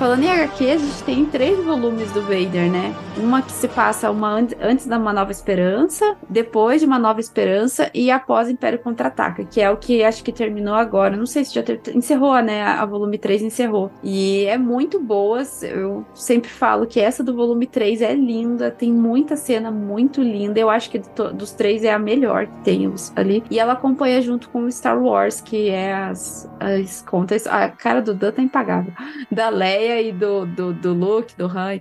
Falando em HQ, a gente tem três volumes do Vader, né? Uma que se passa uma an- antes da Uma Nova Esperança, depois de Uma Nova Esperança e após Império Contra-Ataca, que é o que acho que terminou agora. Não sei se já encerrou, né? A, volume 3 encerrou. E é muito boa. Eu sempre falo que essa do volume 3 é linda, tem muita cena muito linda. Eu acho que dos três é a melhor que tem ali. E ela acompanha junto com Star Wars, que é as, as contas. A cara do Dan tá impagável da Leia e do, do, do Luke, do Han.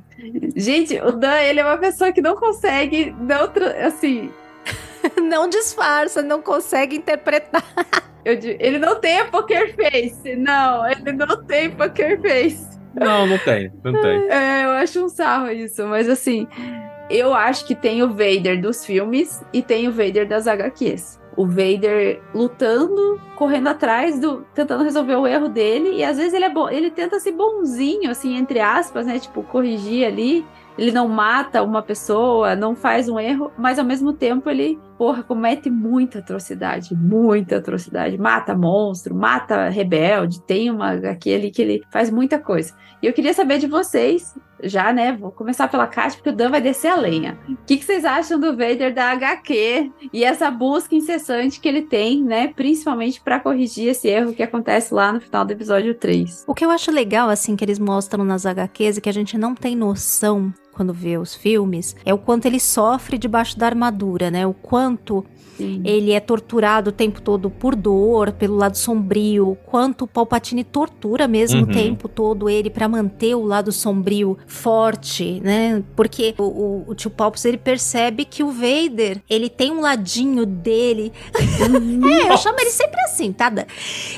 Gente, o Dan, ele é uma pessoa que não consegue, não, assim, Não disfarça, não consegue interpretar. eu ele não tem a poker face, não, ele não tem poker face. Não, não tem, não tem. É, eu acho um sarro isso, mas assim, eu acho que tem o Vader dos filmes e tem o Vader das HQs. O Vader lutando, correndo atrás do, tentando resolver o erro dele e às vezes ele é bom, ele tenta ser bonzinho assim, entre aspas, né, tipo corrigir ali. Ele não mata uma pessoa, não faz um erro, mas ao mesmo tempo ele, porra, comete muita atrocidade, muita atrocidade. Mata monstro, mata rebelde, tem uma ali que ele faz muita coisa. E eu queria saber de vocês, já, né? Vou começar pela Kátia, porque o Dan vai descer a lenha. O que, que vocês acham do Vader da HQ e essa busca incessante que ele tem, né? Principalmente para corrigir esse erro que acontece lá no final do episódio 3. O que eu acho legal, assim, que eles mostram nas HQs e que a gente não tem noção quando vê os filmes é o quanto ele sofre debaixo da armadura, né? O quanto Sim. ele é torturado o tempo todo por dor, pelo lado sombrio, quanto o Palpatine tortura mesmo Uhum. o tempo todo ele pra manter o lado sombrio forte, né? Porque o, o, o tio Palpus ele percebe que o Vader, ele tem um ladinho dele. é, eu chamo ele sempre assim, tá?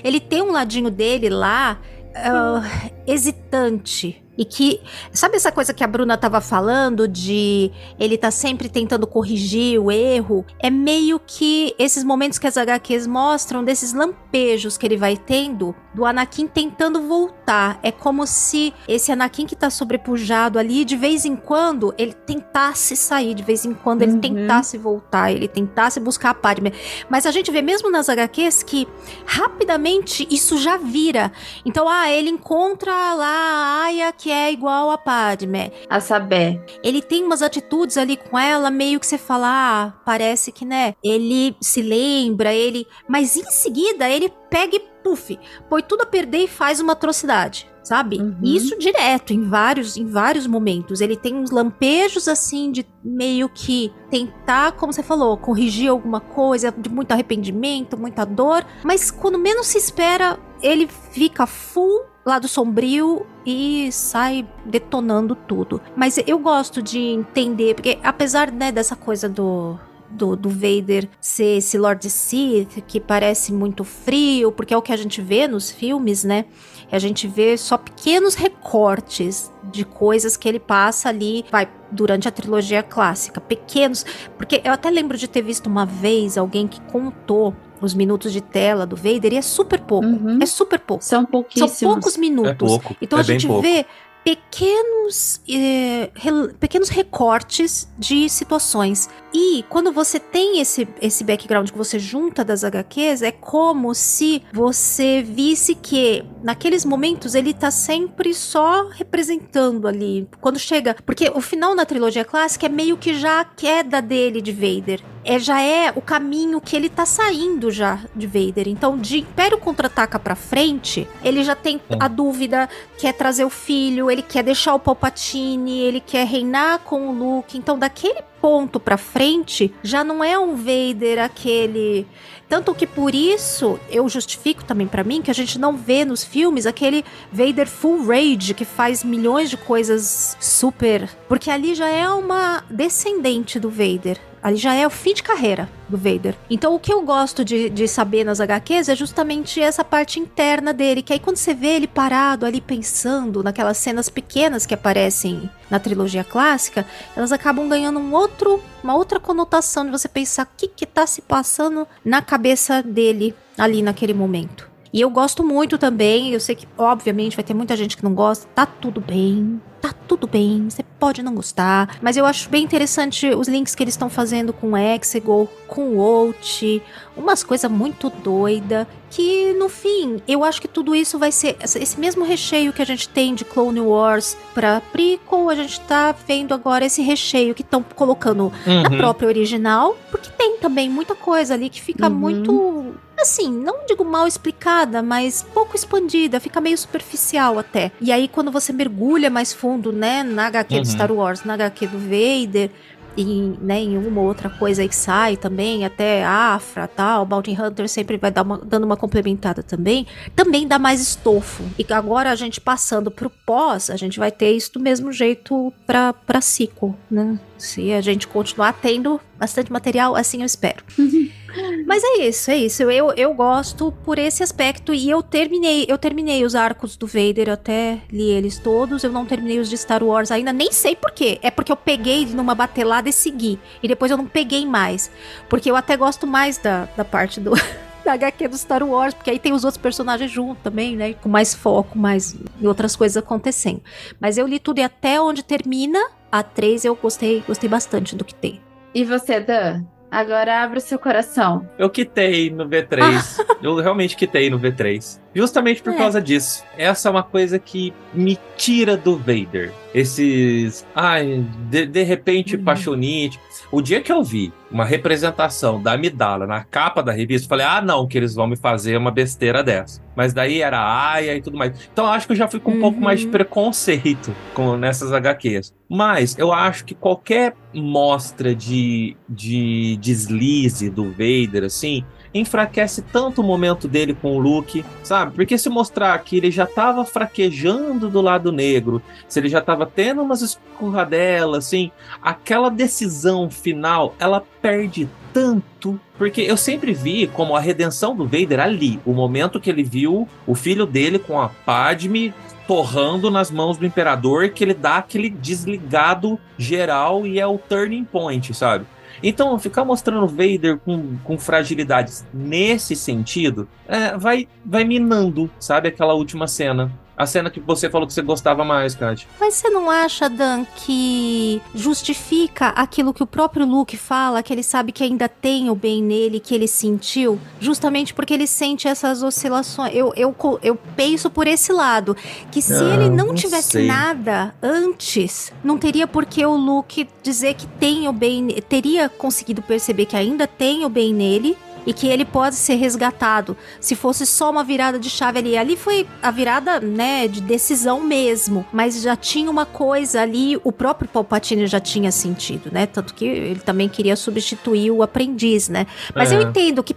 Ele tem um ladinho dele lá ah, hesitante. E que, sabe essa coisa que a Bruna tava falando de ele tá sempre tentando corrigir o erro? É meio que esses momentos que as HQs mostram desses lampejos que ele vai tendo do Anakin tentando voltar. É como se esse Anakin que tá sobrepujado ali, de vez em quando, ele tentasse sair, de vez em quando ele Uhum. tentasse voltar, ele tentasse buscar a Padme. Mas a gente vê mesmo nas HQs que rapidamente isso já vira. Então, ah, ele encontra lá a Aya que é igual a Padme. A saber. Ele tem umas atitudes ali com ela, meio que você fala, ah, parece que, né? Ele se lembra, ele. Mas em seguida, ele pega e puf, põe tudo a perder e faz uma atrocidade. Sabe? Uhum. Isso direto, em vários, em vários momentos. Ele tem uns lampejos assim de meio que tentar, como você falou, corrigir alguma coisa, de muito arrependimento, muita dor. Mas quando menos se espera, ele fica full lado sombrio e sai detonando tudo. Mas eu gosto de entender, porque apesar né, dessa coisa do, do, do Vader ser esse Lord Sith, que parece muito frio, porque é o que a gente vê nos filmes, né? A gente vê só pequenos recortes de coisas que ele passa ali, vai, durante a trilogia clássica. Pequenos. Porque eu até lembro de ter visto uma vez alguém que contou os minutos de tela do Vader e é super pouco. Uhum. É super pouco. São pouquíssimos. São poucos É minutos. pouco. Então é a gente pouco. vê pequenos, eh, rel- pequenos recortes de situações. E quando você tem esse, esse background que você junta das HQs, é como se você visse que naqueles momentos ele tá sempre só representando ali. Quando chega. Porque o final na trilogia clássica é meio que já a queda dele de Vader. É, já é o caminho que ele tá saindo já de Vader. Então, de Império Contra-Ataca pra frente, ele já tem Hum. a dúvida, quer trazer o filho, ele quer deixar o Palpatine, ele quer reinar com o Luke. Então, daquele ponto pra frente, já não é um Vader aquele. Tanto que por isso eu justifico também pra mim que a gente não vê nos filmes aquele Vader full rage que faz milhões de coisas super, porque ali já é uma descendente do Vader. Ali já é o fim de carreira do Vader. Então o que eu gosto de, de saber nas HQs é justamente essa parte interna dele, que aí quando você vê ele parado ali pensando naquelas cenas pequenas que aparecem na trilogia clássica, elas acabam ganhando um outro, uma outra conotação de você pensar o que que tá se passando na cabeça dele ali naquele momento. E eu gosto muito também, eu sei que obviamente vai ter muita gente que não gosta, tá tudo bem, tá tudo bem, você pode não gostar, mas eu acho bem interessante os links que eles estão fazendo com Exegol, com Out, umas coisas muito doida, que no fim, eu acho que tudo isso vai ser esse mesmo recheio que a gente tem de Clone Wars pra prequel, a gente tá vendo agora esse recheio que estão colocando na Uhum. própria original, porque tem também muita coisa ali que fica Uhum. muito, assim, não digo mal explicada, mas pouco expandida, fica meio superficial até. E aí quando você mergulha mais fundo, né, na HQ Uhum. do Star Wars, na HQ do Vader, e, né, em uma ou outra coisa aí que sai também, até Afra, tal, Bounty Hunter sempre vai dar uma, dando uma complementada também, também dá mais estofo. E agora a gente passando pro pós, a gente vai ter isso do mesmo jeito pra, pra sequel, né? Se a gente continuar tendo bastante material, assim eu espero. Mas é isso, é isso. Eu, eu gosto por esse aspecto e eu terminei, eu terminei os arcos do Vader, eu até li eles todos. Eu não terminei os de Star Wars ainda, nem sei por quê. É porque eu peguei numa batelada e segui. E depois eu não peguei mais. Porque eu até gosto mais da, da parte do. Da HQ do Star Wars, porque aí tem os outros personagens junto também, né? Com mais foco, mais e outras coisas acontecendo. Mas eu li tudo e até onde termina a 3 eu gostei, gostei bastante do que tem. E você, Dan? Agora abre o seu coração. Eu quitei no V3. eu realmente quitei no V3. Justamente por É. causa disso. Essa é uma coisa que me tira do Vader. Esses. Ai, de, de repente, Uhum. paixonite. O dia que eu vi uma representação da Amidala na capa da revista, eu falei, ah, não, que eles vão me fazer uma besteira dessa. Mas daí era Aya e tudo mais. Então eu acho que eu já fui com um pouco mais de Uhum. preconceito com, nessas HQs. Mas eu acho que qualquer mostra de, de deslize do Vader, assim, enfraquece tanto o momento dele com o Luke, sabe? Porque se mostrar que ele já tava fraquejando do lado negro, se ele já tava tendo umas escorradelas, assim, aquela decisão final, ela perde tanto. Porque eu sempre vi como a redenção do Vader ali, o momento que ele viu o filho dele com a Padme torrando nas mãos do imperador, que ele dá aquele desligado geral e é o turning point, sabe? Então, ficar mostrando Vader com, com fragilidades nesse sentido, é, vai, vai minando, sabe? Aquela última cena. A cena que você falou que você gostava mais, Kat. Mas você não acha, Dan, que justifica aquilo que o próprio Luke fala, que ele sabe que ainda tem o bem nele, que ele sentiu, justamente porque ele sente essas oscilações? Eu, eu, eu penso por esse lado, que se Ah, ele não não tivesse sei. nada antes, não teria por que o Luke dizer que tem o bem, teria conseguido perceber que ainda tem o bem nele. E que ele pode ser resgatado. Se fosse só uma virada de chave ali. Ali foi a virada, né, de decisão mesmo. Mas já tinha uma coisa ali, o próprio Palpatine já tinha sentido, né? Tanto que ele também queria substituir o aprendiz, né? Mas É. eu entendo que,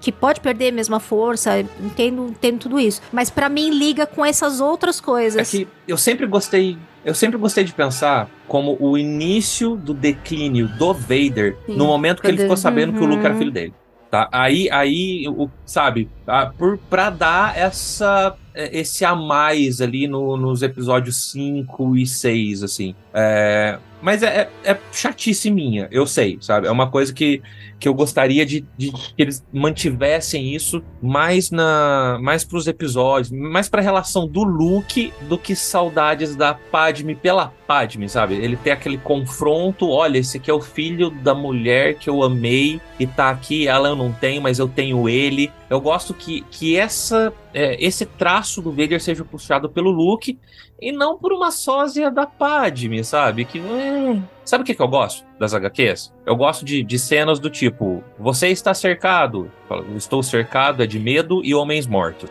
que pode perder mesmo a força, entendo, entendo tudo isso. Mas pra mim liga com essas outras É coisas. que eu sempre gostei. Eu sempre gostei de pensar como o início do declínio do Vader Sim, no momento que ele ficou sabendo que o Luke era Uhum. filho dele. Tá? Aí, aí o, sabe, pra dar essa, eh, esse a mais ali no- nos episódios 5 e 6, assim. É, mas é, é, é chatice minha, eu sei, sabe? É uma coisa que, que eu gostaria de, de que eles mantivessem isso mais na mais pros episódios, mais pra relação do Luke do que saudades da Padme pela Padme, sabe? Ele tem aquele confronto, olha, esse aqui é o filho da mulher que eu amei e tá aqui, ela eu não tenho, mas eu tenho ele. Eu gosto que, que essa é, esse traço do Vader seja puxado pelo Luke e não por uma sósia da Padme, sabe? Que é... Sabe o que, que eu gosto das HQs? Eu gosto de, de cenas do tipo: você está cercado. Estou cercado é de medo e homens mortos.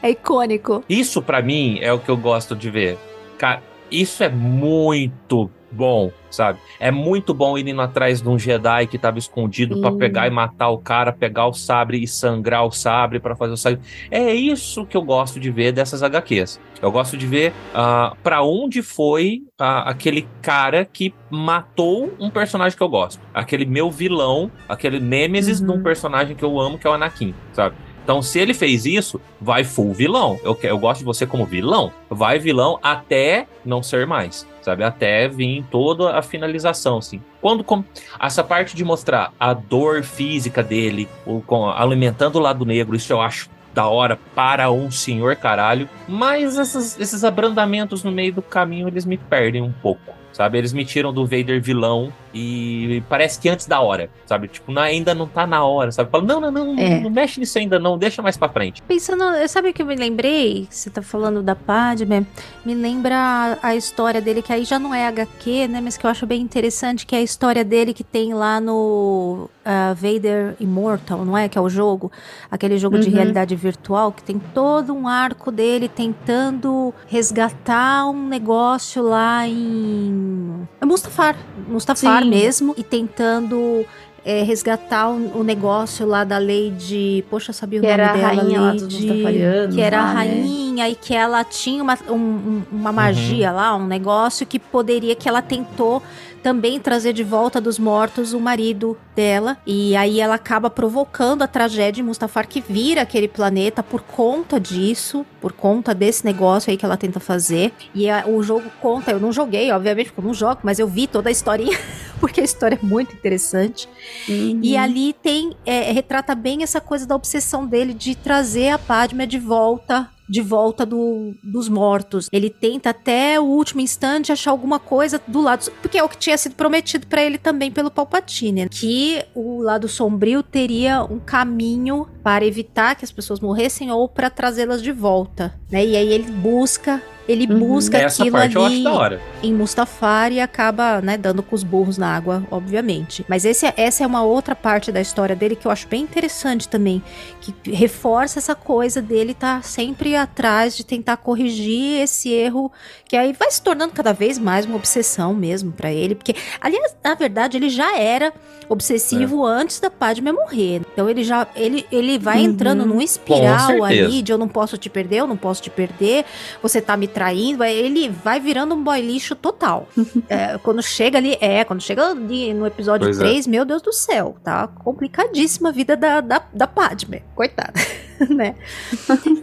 É icônico. Isso pra mim é o que eu gosto de ver. Cara, isso é muito bom, sabe? É muito bom ir indo atrás de um Jedi que tava escondido pra Sim. pegar e matar o cara, pegar o sabre e sangrar o sabre pra fazer o sabre. É isso que eu gosto de ver dessas HQs. Eu gosto de ver ah, para onde foi ah, aquele cara que matou um personagem que eu gosto. Aquele meu vilão, aquele nêmesis Uhum. de um personagem que eu amo, que é o Anakin, sabe? Então, se ele fez isso, vai full vilão. Eu, que- eu gosto de você como vilão. Vai vilão até não ser mais, sabe? Até vir toda a finalização, assim. Quando com- essa parte de mostrar a dor física dele, o, com- alimentando o lado negro, isso eu acho da hora para um senhor caralho. Mas essas- esses abrandamentos no meio do caminho, eles me perdem um pouco. Sabe, eles me tiram do Vader vilão e parece que antes da hora, sabe? Tipo, não- ainda não tá na hora, sabe? Fala, não, não, não, É. não mexe nisso ainda não, deixa mais pra frente. Pensando, sabe o que eu me lembrei? Você tá falando da Padme, me lembra a, a história dele, que aí já não é HQ, né? Mas que eu acho bem interessante, que é a história dele que tem lá no ah, Vader Immortal, não é? Que é o jogo, aquele jogo de Uhum. realidade virtual, que tem todo um arco dele tentando resgatar um negócio lá em. É Mustafar. Mustafar Sim. mesmo, e tentando. é, resgatar o, o negócio lá da lei de. Poxa, eu sabia o Que nome era a dela. rainha lá lei dos de- Mustafarianos Que era lá, a né? rainha e que ela tinha uma, um- um- uma magia lá, um negócio que poderia, que ela tentou também trazer de volta dos mortos o marido dela. E aí ela acaba provocando a tragédia em Mustafar, que vira aquele planeta por conta disso, por conta desse negócio aí que ela tenta fazer. E a- o jogo conta, eu não joguei, obviamente, porque eu não jogo, mas eu vi toda a historinha, porque a história é muito interessante. Uhum. E ali tem, é, retrata bem essa coisa da obsessão dele de trazer a Padme de volta de volta do, dos mortos. Ele tenta até o último instante achar alguma coisa do lado, porque é o que tinha sido prometido para ele também pelo Palpatine, que o lado sombrio teria um caminho para evitar que as pessoas morressem ou para trazê-las de volta, né? E aí ele busca ele Uhum. busca Essa aquilo parte eu acho ali da hora. em Mustafar e acaba, né, dando com os burros na água, obviamente. Mas esse, é- essa é uma outra parte da história dele que eu acho bem interessante também, que reforça essa coisa dele estar sempre atrás de tentar corrigir esse erro, que aí vai se tornando cada vez mais uma obsessão mesmo pra ele, porque aliás, na verdade, ele já era obsessivo antes da Padme morrer. Então ele já ele, ele vai Uhum. entrando num espiral ali de eu não posso te perder, eu não posso te perder, você tá me traindo, ele vai virando um boy lixo total. É, quando chega ali, é, quando chega ali no episódio Pois é. 3, meu Deus do céu, tá complicadíssima a vida da, da, da Padme, coitada, né?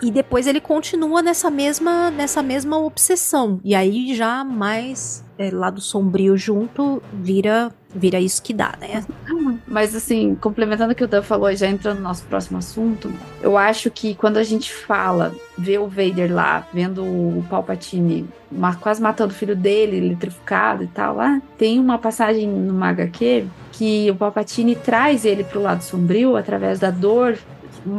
e depois ele continua nessa mesma, nessa mesma obsessão, e aí já mais é, lado sombrio junto, vira, vira isso que dá, né? Mas assim, complementando o que o Dan falou já entrando no nosso próximo assunto, eu acho que quando a gente fala, vê o Vader lá, vendo o Palpatine ma- quase matando o filho dele, eletrificado e tal lá, tem uma passagem no HQ que o Palpatine traz ele pro lado sombrio através da dor,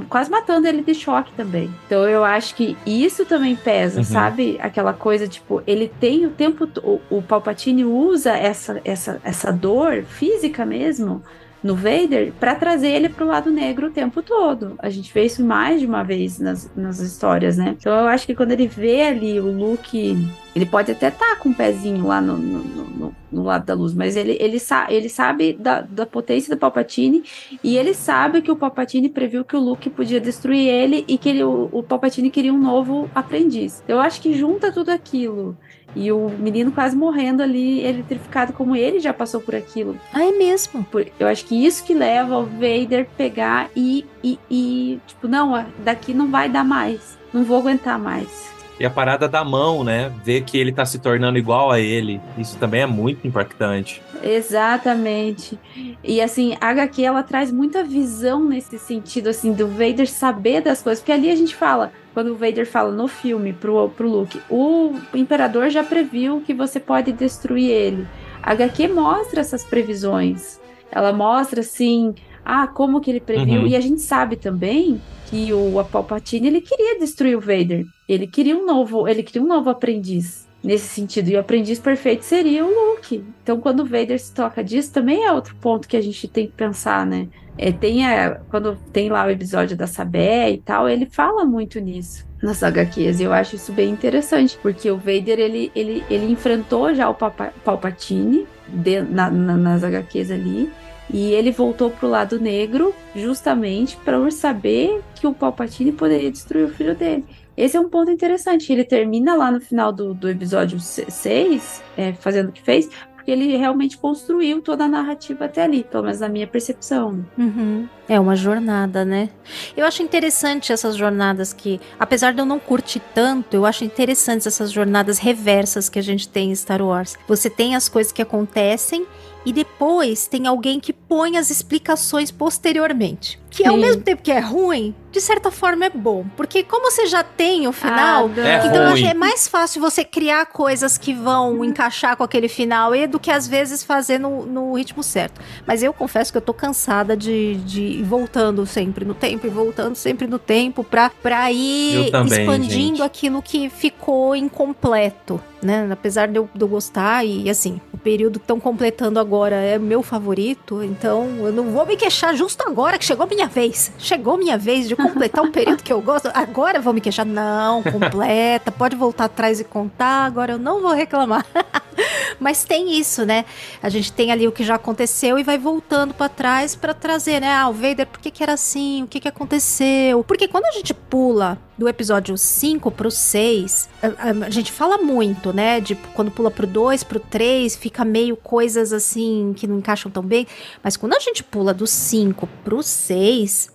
quase matando ele de choque também. Então eu acho que isso também pesa, Uhum. sabe? Aquela coisa, tipo, ele tem o tempo. O, o Palpatine usa essa, essa, essa dor física mesmo no Vader para trazer ele pro lado negro o tempo todo. A gente vê isso mais de uma vez nas, nas histórias, né? Então eu acho que quando ele vê ali o Luke, ele pode até estar com o pezinho lá no, no, no- no lado da luz, mas ele, ele, sa ele sabe da, da potência do Palpatine e ele sabe que o Palpatine previu que o Luke podia destruir ele e que ele, o, o Palpatine queria um novo aprendiz. Eu acho que junta tudo aquilo. E o menino quase morrendo ali, eletrificado como ele já passou por aquilo. Ah, é mesmo. Por- eu acho que isso que leva o Vader pegar e, e, e, tipo, não, daqui não vai dar mais. Não vou aguentar mais. E a parada da mão, né? Ver que ele tá se tornando igual a ele. Isso também é muito impactante. Exatamente. E assim, a HQ ela traz muita visão nesse sentido, assim, do Vader saber das coisas. Porque ali a gente fala, quando o Vader fala no filme pro, pro Luke, o Imperador já previu que você pode destruir ele. A HQ mostra essas previsões. Ela mostra, assim, ah, como que ele previu. Uhum. E a gente sabe também que o Palpatine, ele queria destruir o Vader. Ele queria um novo, ele queria um novo aprendiz nesse sentido. E o aprendiz perfeito seria o Luke. Então, quando o Vader se toca disso, também é outro ponto que a gente tem que pensar, né? É, tem a, quando tem lá o episódio da Sabé e tal, ele fala muito nisso nas HQs. Eu acho isso bem interessante, porque o Vader ele, ele, ele enfrentou já o Papa- Palpatine de- na- na- nas HQs ali. E ele voltou pro lado negro justamente para saber que o Palpatine poderia destruir o filho dele. Esse é um ponto interessante. Ele termina lá no final do, do episódio 6, fazendo o que fez, porque ele realmente construiu toda a narrativa até ali, pelo menos na minha percepção. Uhum. É uma jornada, né? Eu acho interessante essas jornadas que, apesar de eu não curtir tanto, eu acho interessantes essas jornadas reversas que a gente tem em Star Wars. Você tem as coisas que acontecem e depois tem alguém que põe as explicações posteriormente. Que ao Sim. mesmo tempo que é ruim, de certa forma é bom. Porque como você já tem o final, Ah, É então eu ruim. acho que é mais fácil você criar coisas que vão encaixar com aquele final e do que às vezes fazer no, no ritmo certo. Mas eu confesso que eu tô cansada de, de ir voltando sempre no tempo e voltando sempre no tempo pra, pra ir também, expandindo gente. aquilo que ficou incompleto, né? Apesar de eu, de eu gostar e assim, o período que estão completando agora é meu favorito, então eu não vou me queixar justo agora que chegou minha vez. Chegou minha vez de completar um período que eu gosto. Agora eu vou me queixar. Não, completa, pode voltar atrás e contar, agora eu não vou reclamar. Mas tem isso, né? A gente tem ali o que já aconteceu e vai voltando pra trás pra trazer, né? Ah, o Vader, por que, que era assim? O que, que aconteceu? Porque quando a gente pula do episódio 5 pro 6, a, a- a gente fala muito, né? De quando pula pro 2, pro 3, fica meio coisas assim que não encaixam tão bem. Mas quando a gente pula do 5 pro 6,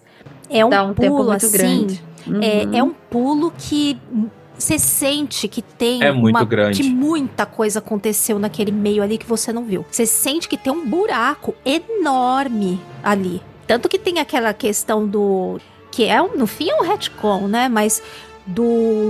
é um, Dá um pulo tempo muito assim. grande. É, Uhum. é um pulo que você sente que tem É muito uma- grande. que muita coisa aconteceu naquele meio ali que você não viu. Você sente que tem um buraco enorme ali. Tanto que tem aquela questão do que é um- no fim é um retcon, né? Mas do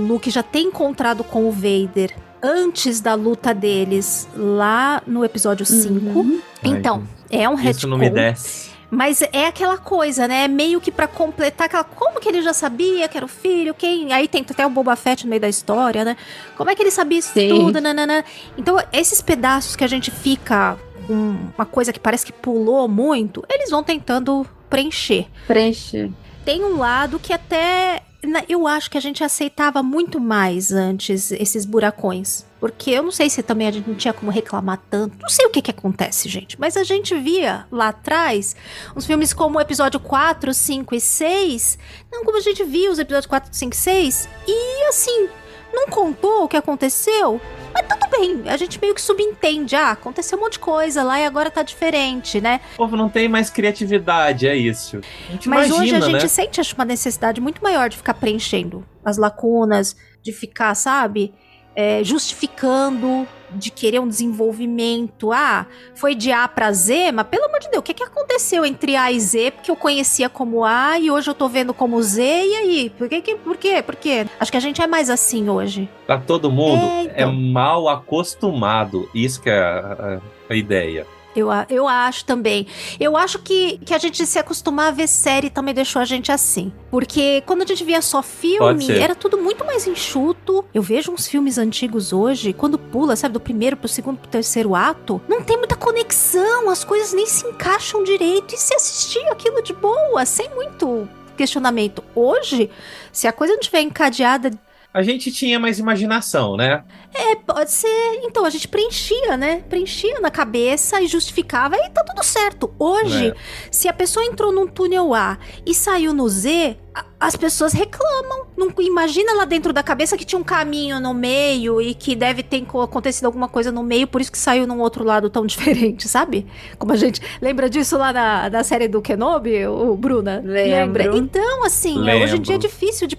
Luke já ter encontrado com o Vader antes da luta deles lá no episódio 5. Uhum. Então, é um retcon. Isso não me desce. Mas é aquela coisa, né? Meio que pra completar aquela. Como que ele já sabia que era o filho? Quem. Aí tem até o Boba Fett no meio da história, né? Como é que ele sabia isso Sim. tudo? Nanana. Então, esses pedaços que a gente fica com uma coisa que parece que pulou muito, eles vão tentando preencher. Preenche. Tem um lado que até. Eu acho que a gente aceitava muito mais antes esses buracões. Porque eu não sei se também a gente não tinha como reclamar tanto. Não sei o que que acontece, gente. Mas a gente via lá atrás uns filmes como o episódio 4, 5 e 6. Não, como a gente via os episódios 4, 5 e 6. E assim, não contou o que aconteceu. Mas tudo bem, a gente meio que subentende. Ah, aconteceu um monte de coisa lá e agora tá diferente, né? O povo não tem mais criatividade, é isso. A gente Mas imagina, hoje a gente né? sente, acho, uma necessidade muito maior de ficar preenchendo as lacunas, de ficar, sabe, é, justificando, de querer um desenvolvimento. Ah, foi de A pra Z, mas pelo amor de Deus, o que, que aconteceu entre A e Z? Porque eu conhecia como A e hoje eu tô vendo como Z, e aí? Por, que, por quê? Por quê? Acho que a gente é mais assim hoje. Pra todo mundo, É, é, então. mal acostumado. Isso que é a, a- a ideia. Eu, eu acho também. Eu acho que, que a gente se acostumar a ver série também deixou a gente assim. Porque quando a gente via só filme, era tudo muito mais enxuto. Eu vejo uns filmes antigos hoje, quando pula, sabe, do primeiro pro segundo pro terceiro ato, não tem muita conexão, as coisas nem se encaixam direito. E se assistir aquilo de boa, sem muito questionamento. Hoje, se a coisa não tiver encadeada A gente tinha mais imaginação, né? é, pode ser. Então, a gente preenchia, né? Preenchia na cabeça e justificava e tá tudo certo. Hoje, É. se a pessoa entrou num túnel A e saiu no Z, as pessoas reclamam. Não, imagina lá dentro da cabeça que tinha um caminho no meio e que deve ter co- acontecido alguma coisa no meio, por isso que saiu num outro lado tão diferente, sabe? Como a gente lembra disso lá na, na série do Kenobi, o Bruna? Lembro. Lembra? Então, assim, hoje em dia é Lembro. difícil de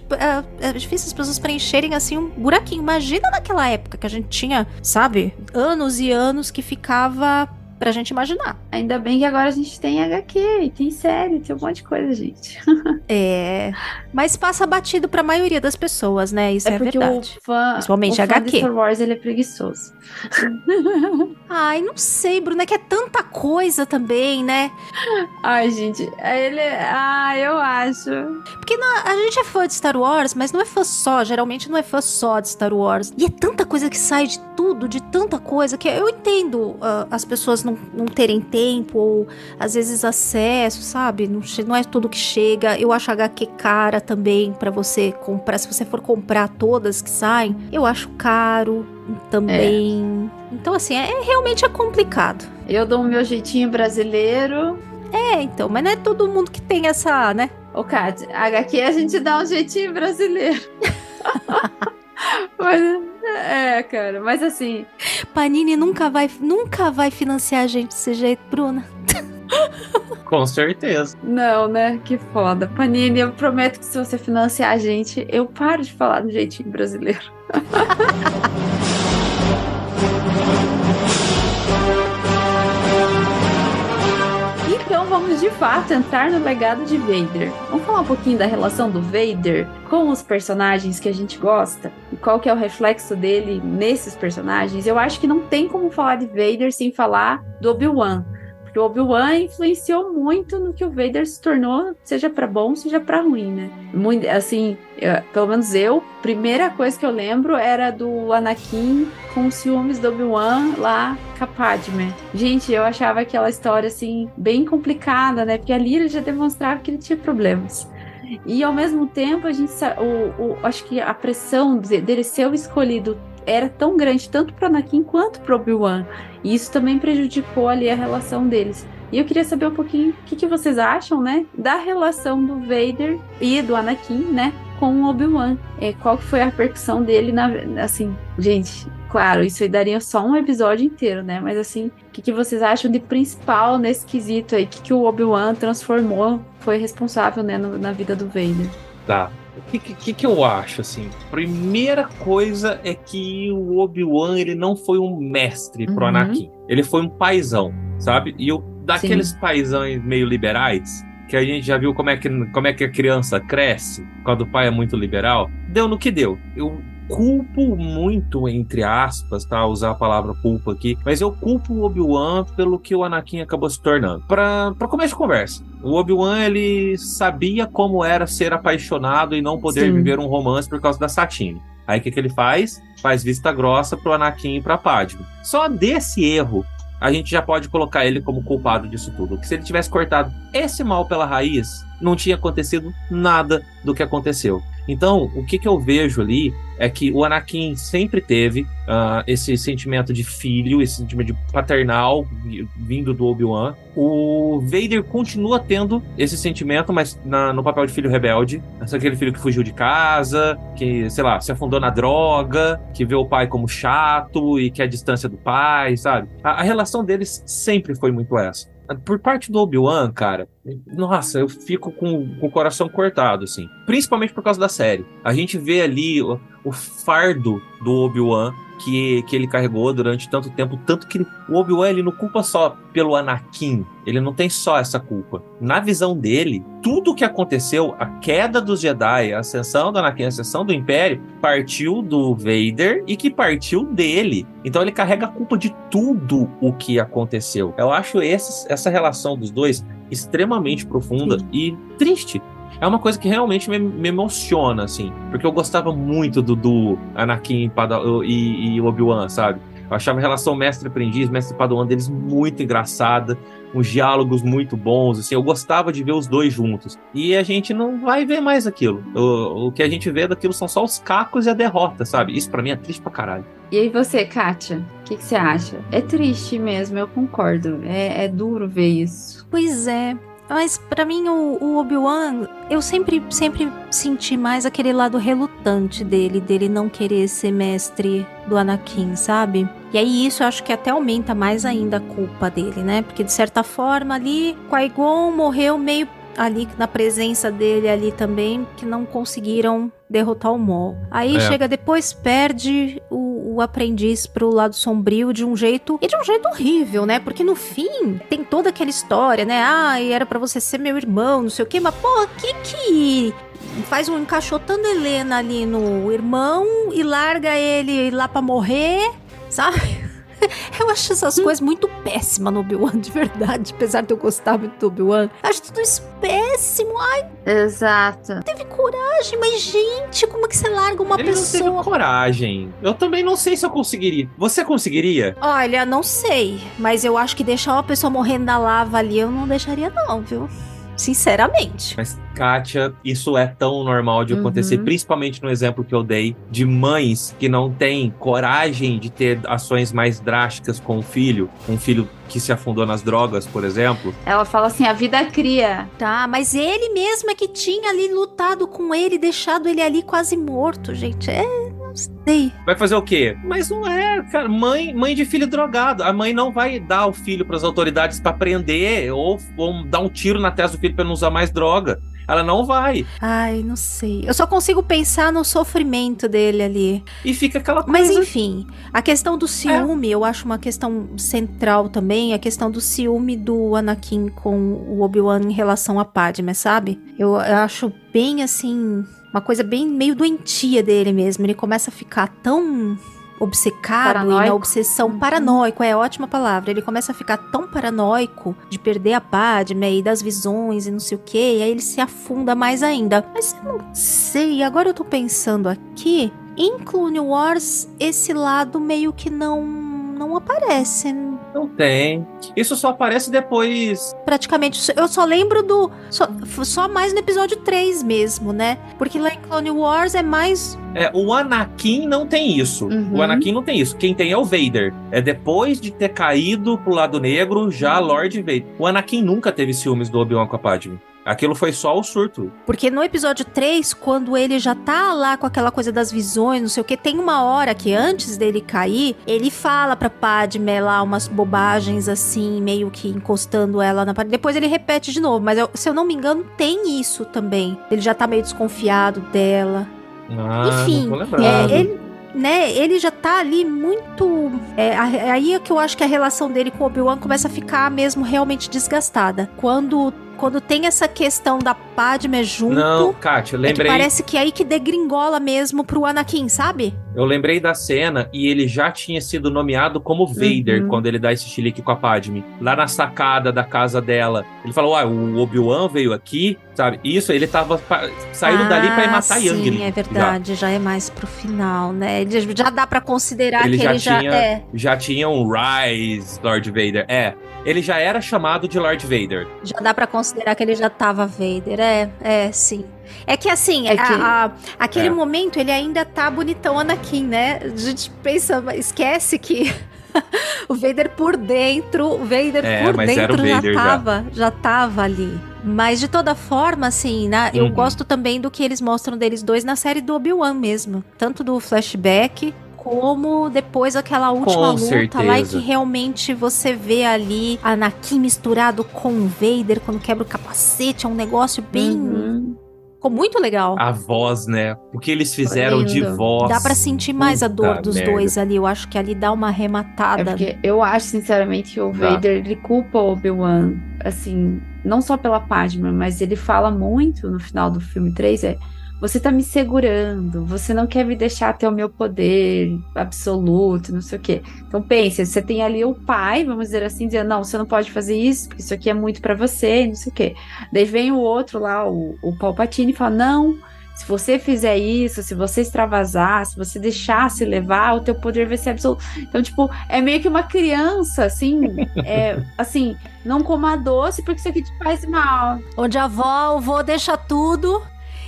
é, é difícil as pessoas preencherem assim um buraquinho. Imagina naquela época que a gente tinha, sabe, anos e anos que ficava pra gente imaginar. Ainda bem que agora a gente tem HQ, tem série, tem um monte de coisa, gente. É, mas passa batido pra maioria das pessoas, né? Isso é, porque verdade. o fã, Principalmente o fã HQ. de Star Wars ele é preguiçoso. Ai, não sei, Bruna, é que é tanta coisa também, né? Ai, gente, ele. Ah, eu acho. Porque na- a gente é fã de Star Wars, mas não é fã só, geralmente não é fã só de Star Wars. E é tanta coisa que sai de tudo, de tanta coisa, que eu entendo ah, as pessoas não, não terem tempo, ou às vezes acesso, sabe? Não, não é tudo que chega. Eu acho HQ cara também pra você comprar. Se você for comprar todas que saem, eu acho caro também. Então, assim, é, realmente é complicado. Eu dou o meu jeitinho brasileiro. É, então, mas não é todo mundo que tem essa, né? Ô, Kátia, HQ a gente dá um jeitinho brasileiro. Mas, é, cara, mas assim, Panini nunca vai, nunca vai financiar a gente desse jeito, Bruna. Com certeza. não, né? Que foda. Panini, eu prometo que se você financiar a gente, eu paro de falar do jeitinho brasileiro. Então vamos de fato entrar no legado de Vader. Vamos falar um pouquinho da relação do Vader com os personagens que a gente gosta e qual que é o reflexo dele nesses personagens. Eu acho que não tem como falar de Vader sem falar do Obi-Wan. Porque o Obi-Wan influenciou muito no que o Vader se tornou, seja pra bom, seja pra ruim, né? Muito, assim, eu- pelo menos eu, primeira coisa que eu lembro era do Anakin com os ciúmes do Obi-Wan lá com a Padme. Gente, eu achava aquela história, assim, bem complicada, né? Porque ali ele já demonstrava que ele tinha problemas. E ao mesmo tempo, a gente o, o- acho que a pressão de- dele ser o escolhido era tão grande, tanto para Anakin quanto para Obi-Wan. E isso também prejudicou ali a relação deles. E eu queria saber um pouquinho o que, que vocês acham, né, da relação do Vader e do Anakin, né, com o Obi-Wan. É, qual que foi a repercussão dele na, assim, gente, claro, isso aí daria só um episódio inteiro, né? Mas assim, o que, que vocês acham de principal nesse quesito aí? O que, que o Obi-Wan transformou, foi responsável, né, no- na vida do Vader? Tá. O que, que, que eu acho, assim? Primeira coisa é que o Obi-Wan, ele não foi um mestre pro Uhum. Anakin. Ele foi um paizão, sabe? E eu, daqueles paizões meio liberais, que a gente já viu como é que, como é que a criança cresce quando o pai é muito liberal, deu no que deu. Eu culpo muito, entre aspas, tá? Usar a palavra culpa aqui, mas eu culpo o Obi-Wan pelo que o Anakin acabou se tornando. Pra, pra começo de conversa, o Obi-Wan ele sabia como era ser apaixonado e não poder Sim. viver um romance por causa da Satine. Aí o que, que ele faz? Faz vista grossa pro Anakin e pra Padme. Só desse erro a gente já pode colocar ele como culpado disso tudo. Que se ele tivesse cortado esse mal pela raiz, não tinha acontecido nada do que aconteceu. Então, o que, que eu vejo ali é que o Anakin sempre teve ah, esse sentimento de filho, esse sentimento de paternal vi- vindo do Obi-Wan. O Vader continua tendo esse sentimento, mas na- no papel de filho rebelde. Esse é aquele filho que fugiu de casa, que, sei lá, se afundou na droga, que vê o pai como chato e quer a distância do pai, sabe? A, a relação deles sempre foi muito essa. Por parte do Obi-Wan, cara, nossa, eu fico com, com o coração cortado, assim. Principalmente por causa da série. A gente vê ali o, o fardo do Obi-Wan que, que ele carregou durante tanto tempo. Tanto que ele- o Obi-Wan ele não culpa só pelo Anakin. Ele não tem só essa culpa. Na visão dele, tudo o que aconteceu, a queda dos Jedi, a ascensão do Anakin, a ascensão do Império, partiu do Vader e que partiu dele. Então ele carrega a culpa de tudo o que aconteceu. Eu acho esse- essa relação dos dois extremamente profunda e triste. É uma coisa que realmente me, me emociona, assim. Porque eu gostava muito do, do Anakin Pada- e, e Obi-Wan, sabe? Eu achava a relação mestre-aprendiz, mestre-padawan deles muito engraçada, uns diálogos muito bons, assim. Eu gostava de ver os dois juntos. E a gente não vai ver mais aquilo. O, o que a gente vê daquilo são só os cacos e a derrota, sabe? Isso pra mim é triste pra caralho. E aí você, Kátia, o que, que você acha? É triste mesmo, eu concordo. É, é duro ver isso. Pois é. Mas pra mim o, o Obi-Wan, eu sempre, sempre senti mais aquele lado relutante dele, dele não querer ser mestre do Anakin, sabe? E aí isso eu acho que até aumenta mais ainda a culpa dele, né? Porque de certa forma ali, Qui-Gon morreu meio ali na presença dele ali também, que não conseguiram derrotar o Maul. Aí É. chega depois, perde o, o aprendiz pro lado sombrio de um jeito, e de um jeito horrível, né? Porque no fim, tem toda aquela história, né? Ah, e era pra você ser meu irmão, não sei o quê, mas pô, que que faz um encaixotando Helena ali no irmão e larga ele lá pra morrer, sabe? Eu acho essas coisas muito péssimas no Obi-Wan, de verdade. Apesar de eu gostar muito do Obi-Wan. Acho tudo isso péssimo. Ai, Exato. teve coragem, mas gente, como é que você larga uma Ele não pessoa? teve coragem. Eu também não sei se eu conseguiria. Você conseguiria? Olha, não sei, mas eu acho que deixar uma pessoa morrendo na lava ali eu não deixaria não, viu? Sinceramente. Mas, Kátia, isso é tão normal de Uhum. acontecer, principalmente no exemplo que eu dei de mães que não têm coragem de ter ações mais drásticas com o filho, um filho que se afundou nas drogas, por exemplo. Ela fala assim: a vida cria. Tá, mas ele mesmo é que tinha ali lutado com ele, deixado ele ali quase morto, gente. É, não sei. Vai fazer o quê? Mas não é, cara. Mãe, mãe de filho drogado. A mãe não vai dar o filho para as autoridades para prender ou, ou dar um tiro na testa do filho para não usar mais droga. Ela não vai. Ai, não sei. Eu só consigo pensar no sofrimento dele ali. E fica aquela coisa. Mas enfim, a questão do ciúme, eu acho uma questão central também, a questão do ciúme do Anakin com o Obi-Wan em relação a Padme, sabe? Eu acho bem assim, uma coisa bem meio doentia dele mesmo. Ele começa a ficar tão obcecado e na Paranoico. obsessão Uhum. paranoico, é ótima palavra. Ele começa a ficar tão paranoico de perder a Padme e das visões e não sei o que, e aí ele se afunda mais ainda. Mas eu não sei, agora eu tô pensando aqui, em Clone Wars esse lado meio que não não aparece. Não tem. Isso só aparece depois. Praticamente, eu só lembro do só, só mais no episódio 3 mesmo, né? Porque lá em Clone Wars é mais É, o Anakin não tem isso. Uhum. O Anakin não tem isso. Quem tem é o Vader. É depois de ter caído pro lado negro, já Lord Vader. O Anakin nunca teve ciúmes do Obi-Wan com a Padme. Aquilo foi só o surto. Porque no episódio 3, quando ele já tá lá com aquela coisa das visões, não sei o que, tem uma hora que antes dele cair, ele fala pra Padme lá umas bobagens assim, meio que encostando ela na parede. Depois ele repete de novo, mas eu- se eu não me engano, tem isso também. Ele já tá meio desconfiado dela. Ah, Enfim. É, ele, né, ele já tá ali muito. É, aí é que eu acho que a relação dele com o Obi-Wan começa a ficar mesmo realmente desgastada. Quando quando tem essa questão da Padme junto. Não, Kátia, eu é que lembrei. parece que é aí que degringola mesmo pro Anakin, sabe? Eu lembrei da cena e ele já tinha sido nomeado como Vader Uhum. quando ele dá esse chilique com a Padme. Lá na sacada da casa dela. Ele falou: Ah, o Obi-Wan veio aqui, sabe? Isso, ele tava saindo dali pra ir matar Ah, sim, Youngling. é verdade, já. é mais pro final, né? Ele já dá pra considerar Ele que já ele já tinha- é. Já, já tinha um Rise Lord Vader. É, ele já era chamado de Lord Vader. Já dá pra considerar que ele já tava Vader. É, é, sim. É que assim, É a- que- a- aquele É. momento ele ainda tá bonitão Anakin, né? A gente pensa, esquece que o Vader por dentro, o Vader É, por dentro já Vader já. tava, já. tava ali. Mas de toda forma, assim, né? Eu Uhum. gosto também do que eles mostram deles dois na série do Obi-Wan mesmo. Tanto do flashback como depois aquela última luta lá e certeza. que realmente você vê ali Anakin misturado com o Vader quando quebra o capacete, é um negócio bem Uhum. ficou muito legal. A voz, né? O que eles fizeram de voz. Dá pra sentir mais a dor puta dos merda. dois ali. Eu acho que ali dá uma É arrematada. porque eu acho, sinceramente, que o Tá. Vader, ele culpa o Obi-Wan, assim, não só pela Padma, mas ele fala muito no final do filme 3, é, você tá me segurando, você não quer me deixar ter o meu poder absoluto, não sei o quê. Então pense, você tem ali o pai, vamos dizer assim, dizendo, não, você não pode fazer isso, porque isso aqui é muito pra você, não sei o quê. Daí vem o outro lá, o, o Palpatine, e fala, não, se você fizer isso, se você extravasar, se você deixar se levar, o teu poder vai ser absoluto. Então, tipo, é meio que uma criança, assim, é, assim, não coma doce porque isso aqui te faz mal. Onde a avó, o vô deixa tudo.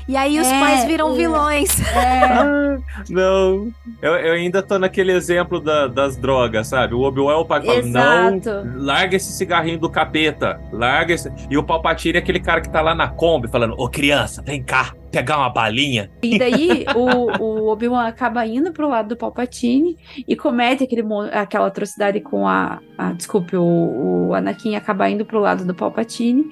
E aí os É, pais viram é. vilões. É, Ah, não, eu, eu ainda tô naquele exemplo da- das drogas, sabe? O Obi-Wan é o pai que fala, não, larga esse cigarrinho do capeta, larga esse... E o Palpatine é aquele cara que tá lá na Kombi falando, ô criança, vem cá, pegar uma balinha. E daí o, o Obi-Wan acaba indo pro lado do Palpatine e comete aquele, aquela atrocidade com a. a- desculpe, o, o Anakin acaba indo pro lado do Palpatine.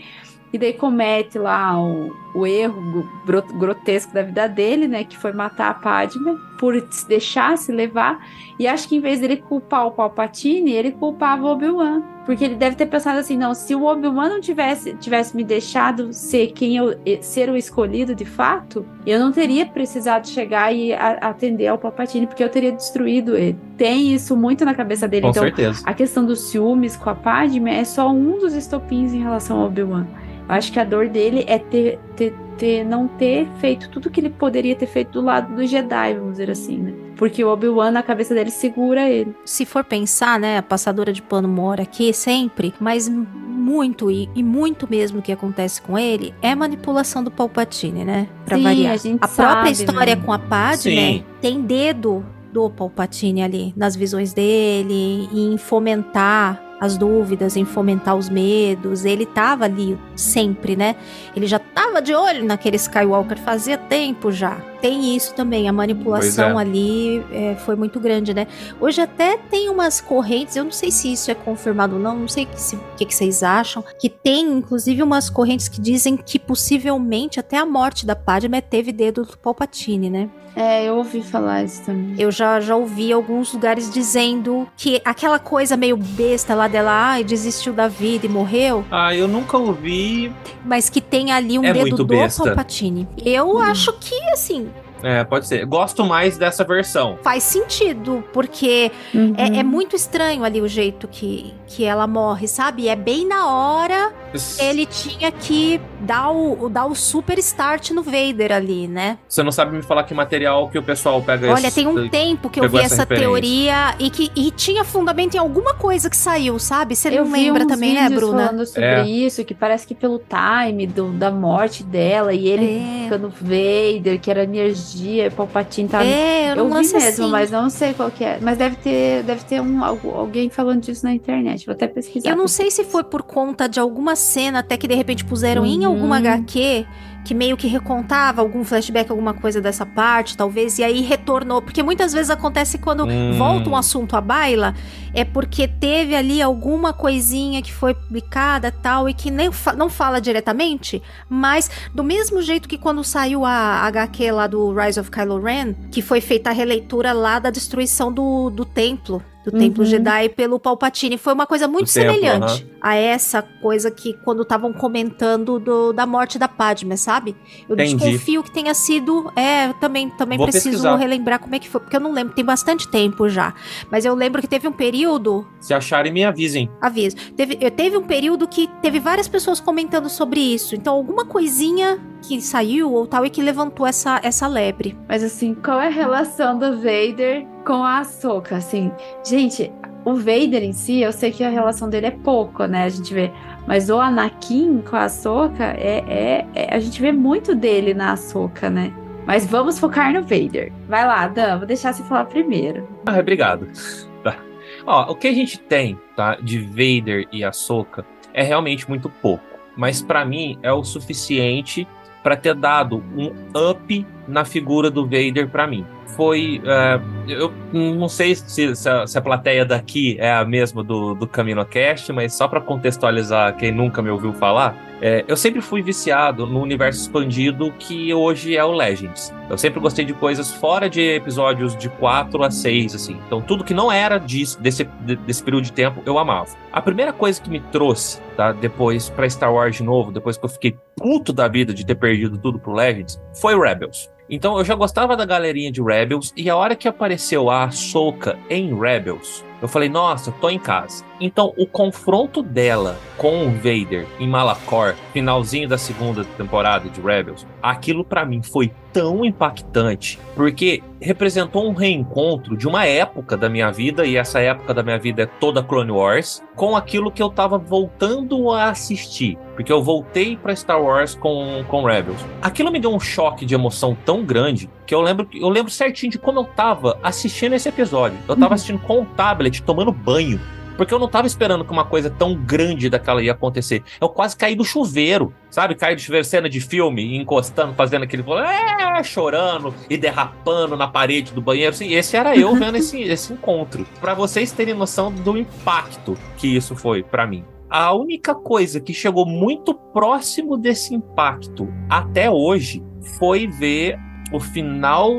E daí comete lá o, o erro gro- grotesco da vida dele, né? Que foi matar a Padme por se deixar se levar. E acho que em vez dele culpar o Palpatine, ele culpava o Obi-Wan. Porque ele deve ter pensado assim, não, se o Obi-Wan não tivesse, tivesse me deixado ser quem eu ser o escolhido de fato, eu não teria precisado chegar e a- atender ao Palpatine, porque eu teria destruído ele. Tem isso muito na cabeça dele. Com então, certeza. a questão dos ciúmes com a Padme é só um dos estopins em relação ao Obi-Wan. Eu acho que a dor dele é ter, ter, ter- não ter feito tudo que ele poderia ter feito do lado do Jedi, vamos dizer assim, né? Porque o Obi-Wan, na cabeça dele, segura ele. Se for pensar, né, a passadora de pano mora aqui sempre, mas muito e, e muito mesmo que acontece com ele é manipulação do Palpatine, né? Pra Sim, variar. a gente própria sabe, história né? com a Padme Sim. tem dedo do Palpatine ali nas visões dele, em fomentar as dúvidas, em fomentar os medos. Ele tava ali sempre, né? Ele já tava de olho naquele Skywalker fazia tempo já. Tem isso também, a manipulação é. ali é, foi muito grande, né? Hoje até tem umas correntes, eu não sei se isso é confirmado ou não, não sei se- o que, que vocês acham, que tem inclusive umas correntes que dizem que possivelmente até a morte da Padme teve dedo do Palpatine, né? É, eu ouvi falar isso também. Eu já, já ouvi alguns lugares dizendo que aquela coisa meio besta lá dela, ai, desistiu da vida e morreu, Ah, eu nunca ouvi. mas que tem ali um É dedo do besta. Palpatine. Eu Hum. acho que, assim, É, pode ser. Gosto mais dessa versão. faz sentido, porque Uhum. é, é muito estranho ali o jeito que, que ela morre, sabe? É bem na hora ele tinha que dar o, dar o super start no Vader ali, né? Você não sabe me falar que material que o pessoal pega Olha, esse- tem um tempo que eu vi essa essa teoria e que e tinha fundamento em alguma coisa que saiu, sabe? Você Eu não lembra uns também, né, Bruna? falando sobre É. isso, que parece que pelo time do- da morte dela e ele É. ficando Vader, que era energia, Palpatine tava É, Eu vi mesmo, assim. mas não sei qual que é. Mas deve ter, deve ter um, algu- alguém falando disso na internet. Vou até pesquisar. Eu não sei se foi por conta de alguma cena até que de repente puseram em Uhum. alguma HQ que meio que recontava algum flashback, alguma coisa dessa parte, talvez, e aí retornou. Porque muitas vezes acontece quando Hum. volta um assunto à baila, é porque teve ali alguma coisinha que foi publicada tal, e que nem fa- não fala diretamente, mas do mesmo jeito que quando saiu a HQ lá do Rise of Kylo Ren, que foi feita a releitura lá da destruição do, do templo. do Templo Uhum. Jedi pelo Palpatine. Foi uma coisa muito Do templo, semelhante a essa coisa que quando estavam comentando do- da morte da Padme, sabe? Eu Entendi. desconfio que tenha sido. É, eu também, também Vou preciso pesquisar. relembrar como é que foi, porque eu não lembro, tem bastante tempo já. Mas eu lembro que teve um período. Se acharem, me avisem. Aviso. Teve, eu- teve um período que teve várias pessoas comentando sobre isso. Então, alguma coisinha que saiu ou tal e que levantou essa, essa lebre. Mas assim, qual é a relação do Vader com a Ahsoka? Assim, gente, o Vader em si, eu sei que a relação dele é pouco, né? A gente vê. Mas o Anakin com a Ahsoka, é, é, é- a gente vê muito dele na Ahsoka, né? Mas vamos focar no Vader. Vai lá, Dan, vou deixar você falar primeiro. Ah, obrigado. Tá. Ó, o que a gente tem, tá, de Vader e Ahsoka é realmente muito pouco. Mas pra mim é o suficiente pra ter dado um up na figura do Vader pra mim. Foi. é, eu não sei se, se a, se a plateia daqui é a mesma do, do CaminoCast, mas só pra contextualizar quem nunca me ouviu falar, é, eu sempre fui viciado no universo expandido que hoje é o Legends. Eu sempre gostei de coisas fora de episódios de 4 a 6, assim. Então, tudo que não era disso, desse, de- desse período de tempo, eu amava. A primeira coisa que me trouxe, tá, depois pra Star Wars de novo, depois que eu fiquei puto da vida de ter perdido tudo pro Legends, foi Rebels. Então, eu já gostava da galerinha de Rebels, e a hora que apareceu a Ahsoka em Rebels, eu falei, nossa, tô em casa. Então, o confronto dela com o Vader em Malachor, finalzinho da segunda temporada de Rebels, aquilo pra mim foi tão impactante, porque representou um reencontro de uma época da minha vida, e essa época da minha vida é toda Clone Wars, com aquilo que eu tava voltando a assistir. Porque eu voltei pra Star Wars com, com Rebels. Aquilo me deu um choque de emoção tão grande que eu lembro, eu lembro certinho de como eu tava assistindo esse episódio. Eu tava assistindo com o tablet, tomando banho. Porque eu não tava esperando que uma coisa tão grande daquela ia acontecer. Eu quase caí do chuveiro, sabe? Caí do chuveiro, cena de filme, encostando, fazendo aquele. É, chorando e derrapando na parede do banheiro. Assim, esse era eu vendo esse, esse encontro. Pra vocês terem noção do impacto que isso foi pra mim. A única coisa que chegou muito próximo desse impacto até hoje foi ver o final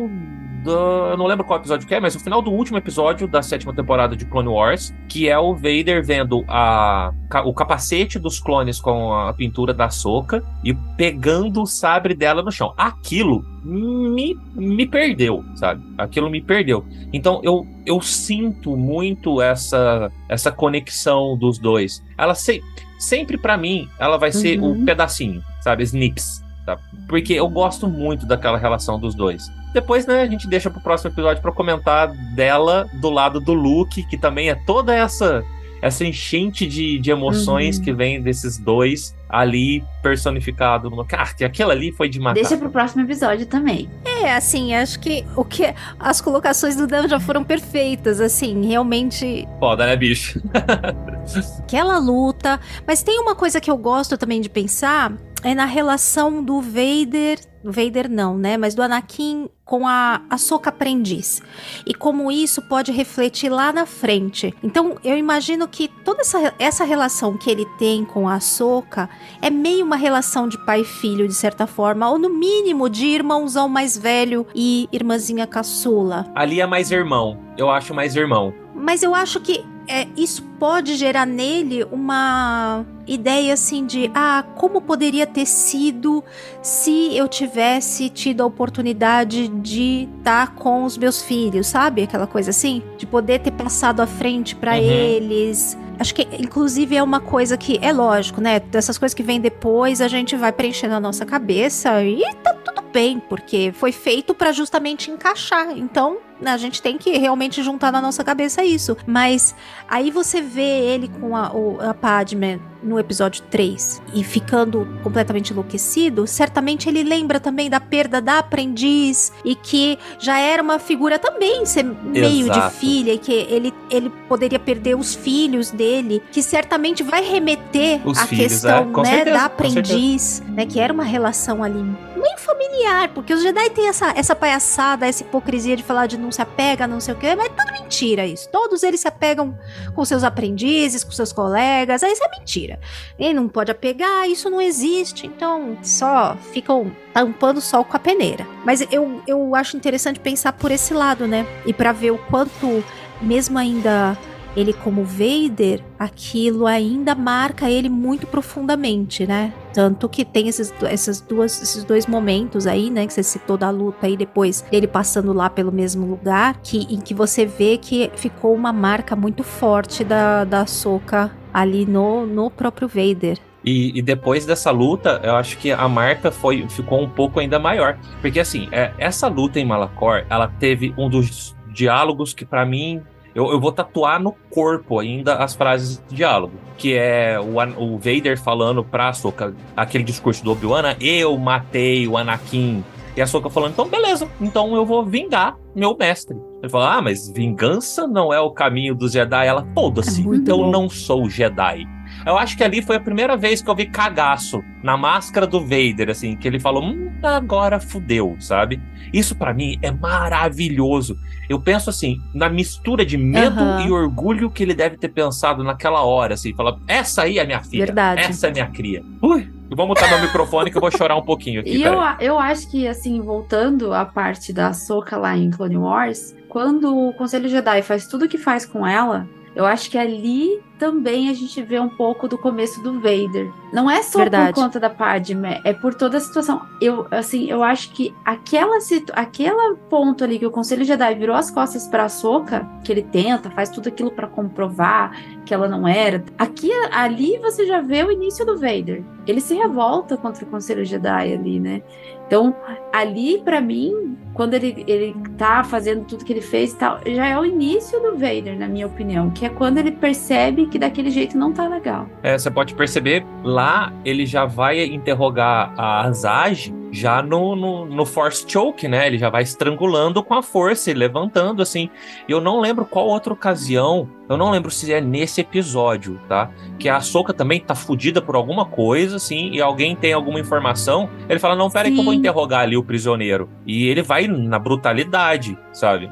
do, eu não lembro qual episódio que é, mas o final do último episódio da sétima temporada de Clone Wars, que é o Vader vendo a, o capacete dos clones com a pintura da Soca e pegando o sabre dela no chão. Aquilo me, me perdeu, sabe? Aquilo me perdeu. Então eu, eu sinto muito essa, essa conexão dos dois. Ela se, sempre pra mim, ela vai ser o Uhum. pedacinho, sabe? Snips. Tá? Porque eu gosto muito daquela relação dos dois. Depois, né, a gente deixa pro próximo episódio pra comentar dela do lado do Luke, que também é toda essa essa enchente de, de emoções Uhum. que vem desses dois ali personificado numa. Cara, que aquilo ali foi de matar. Deixa pro próximo episódio também. É, assim, acho que o que as colocações do Dan já foram perfeitas, assim, realmente Foda, né, bicho? aquela luta. Mas tem uma coisa que eu gosto também de pensar é na relação do Vader, Vader não, né, mas do Anakin com a Ahsoka aprendiz. E como isso pode refletir lá na frente. Então, eu imagino que toda essa, essa relação que ele tem com a Ahsoka é meio uma relação de pai e filho, de certa forma, ou no mínimo de irmãozão mais velho e irmãzinha caçula. Ali é mais irmão. Eu acho mais irmão. Mas eu acho que é, isso pode gerar nele uma ideia assim de ah, como poderia ter sido se eu tivesse tido a oportunidade de estar com os meus filhos, sabe? Aquela coisa assim, de poder ter passado à frente pra Uhum. eles. Acho que, inclusive, é uma coisa que é lógico, né? Dessas coisas que vêm depois, a gente vai preenchendo a nossa cabeça e tá tudo bem, porque foi feito pra justamente encaixar. Então, a gente tem que realmente juntar na nossa cabeça isso. Mas aí você vê ele com a, a Padme no episódio 3 e ficando completamente enlouquecido, certamente ele lembra também da perda da aprendiz e que já era uma figura também ser meio de Exato. filha e que ele, ele poderia perder os filhos dele, que certamente vai remeter Os à filhos, questão é, né, certeza, da aprendiz, né, que era uma relação ali meio familiar, porque os Jedi têm essa, essa palhaçada, essa hipocrisia de falar de não se apega, não sei o quê, mas é tudo mentira isso. Todos eles se apegam com seus aprendizes, com seus colegas, isso é mentira. Ele não pode apegar, isso não existe, então só ficam tampando o sol com a peneira. Mas eu, eu acho interessante pensar por esse lado, né? E pra ver o quanto mesmo ainda ele como Vader, aquilo ainda marca ele muito profundamente, né? Tanto que tem esses, essas duas, esses dois momentos aí, né? Que você citou da luta aí depois dele passando lá pelo mesmo lugar, que, em que você vê que ficou uma marca muito forte da, da Soca ali no, no próprio Vader. E, e, depois dessa luta, eu acho que a marca foi, ficou um pouco ainda maior. Porque, assim, é, essa luta em Malacor, ela teve um dos diálogos que, para mim, eu, eu, vou tatuar no corpo ainda as frases de diálogo. Que é o, o Vader falando pra Soka aquele discurso do Obi-Wan: né? Eu matei o Anakin. E a Soka falando: então beleza, então eu vou vingar meu mestre. Ele fala: ah, mas vingança não é o caminho dos Jedi. Ela, foda-se, é eu bom. não sou Jedi. Eu acho que ali foi a primeira vez que eu vi cagaço na máscara do Vader, assim, que ele falou, hum, agora fudeu, sabe? Isso para mim é maravilhoso. Eu penso assim, na mistura de medo uhum. e orgulho que ele deve ter pensado naquela hora, assim, falar, essa aí é minha filha, Verdade. essa é minha cria. Ui, Vou mutar meu microfone que eu vou chorar um pouquinho aqui. E eu, eu acho que, assim, voltando à parte da Soca lá em Clone Wars, quando o Conselho Jedi faz tudo o que faz com ela, eu acho que ali também a gente vê um pouco do começo do Vader. Não é só Verdade. por conta da Padme, é por toda a situação. Eu, assim, eu acho que aquela aquela ponto ali que o Conselho Jedi virou as costas para a Soca, que ele tenta, faz tudo aquilo para comprovar que ela não era. Aqui, ali você já vê o início do Vader. Ele se revolta contra o Conselho Jedi ali, né? Então, ali para mim, quando ele, ele tá fazendo tudo que ele fez e tal, já é o início do Vader, na minha opinião, que é quando ele percebe que daquele jeito não tá legal. É, você pode perceber, lá ele já vai interrogar a Azage já no, no, no, Force Choke, né? Ele já vai estrangulando com a força e levantando, assim. E eu não lembro qual outra ocasião, eu não lembro se é nesse episódio, tá? Que a Soca também tá fudida por alguma coisa, assim, e alguém tem alguma informação. Ele fala: Não, pera aí que eu vou interrogar ali o prisioneiro. E ele vai na brutalidade, sabe?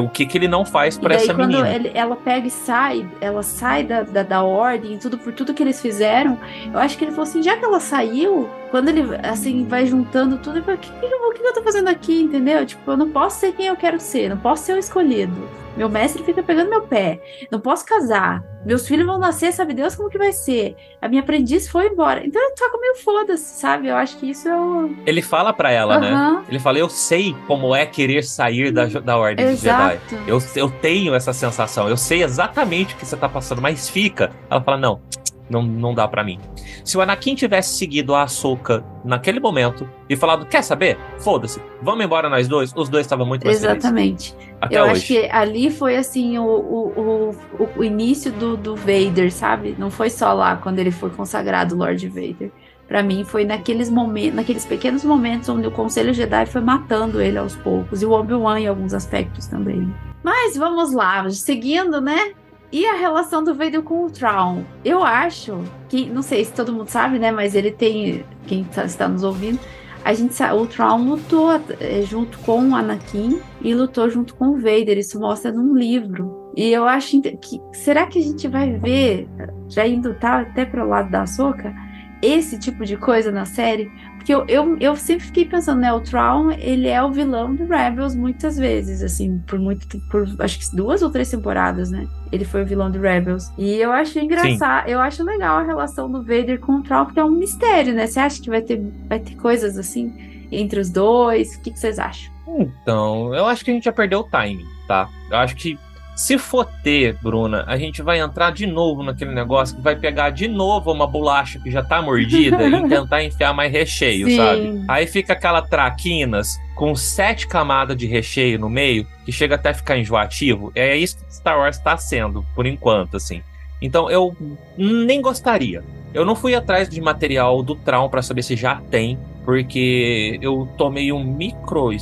O que, que ele não faz para essa quando menina. Ele, ela pega e sai, ela sai da, da, da ordem tudo por tudo que eles fizeram. Eu acho que ele falou assim: já que ela saiu, quando ele assim vai juntando tudo, ele fala: o que, que, eu, que, que eu tô fazendo aqui? Entendeu? Tipo, eu não posso ser quem eu quero ser, não posso ser o escolhido. Meu mestre fica pegando meu pé. Não posso casar. Meus filhos vão nascer, sabe Deus como que vai ser. A minha aprendiz foi embora. Então ele toca meio foda-se, sabe? Eu acho que isso é o. Ele fala para ela, uhum. né? Ele fala: Eu sei como é querer sair da, da Ordem Exato. de Jedi. Eu, eu tenho essa sensação. Eu sei exatamente o que você tá passando, mas fica. Ela fala: Não, não, não dá para mim. Se o Anakin tivesse seguido a Ahsoka naquele momento e falado, quer saber? Foda-se, vamos embora nós dois, os dois estavam muito mais Exatamente. Eu hoje. acho que ali foi assim o, o, o, o início do, do Vader, sabe? Não foi só lá quando ele foi consagrado Lord Vader. Para mim foi naqueles momentos, naqueles pequenos momentos onde o Conselho Jedi foi matando ele aos poucos e o Obi-Wan em alguns aspectos também. Mas vamos lá, seguindo, né? E a relação do Vader com o Traum? Eu acho que, não sei se todo mundo sabe, né? Mas ele tem, quem tá, está nos ouvindo, a gente o Traum lutou é, junto com o Anakin e lutou junto com o Vader. Isso mostra num livro. E eu acho que será que a gente vai ver, já indo tá até para o lado da Soca, esse tipo de coisa na série? Porque eu, eu, eu sempre fiquei pensando, né? O Traum, ele é o vilão do Rebels muitas vezes, assim, por muito por acho que duas ou três temporadas, né? Ele foi o vilão do Rebels. E eu acho engraçado, Sim. eu acho legal a relação do Vader com o Traum, porque é um mistério, né? Você acha que vai ter, vai ter coisas assim entre os dois? O que, que vocês acham? Então, eu acho que a gente já perdeu o timing, tá? Eu acho que se for ter, Bruna, a gente vai entrar de novo naquele negócio que vai pegar de novo uma bolacha que já tá mordida e tentar enfiar mais recheio, Sim. sabe? Aí fica aquela traquinas com sete camadas de recheio no meio, que chega até a ficar enjoativo. É isso que Star Wars tá sendo, por enquanto, assim. Então eu nem gostaria. Eu não fui atrás de material do Traum para saber se já tem, porque eu tomei um micro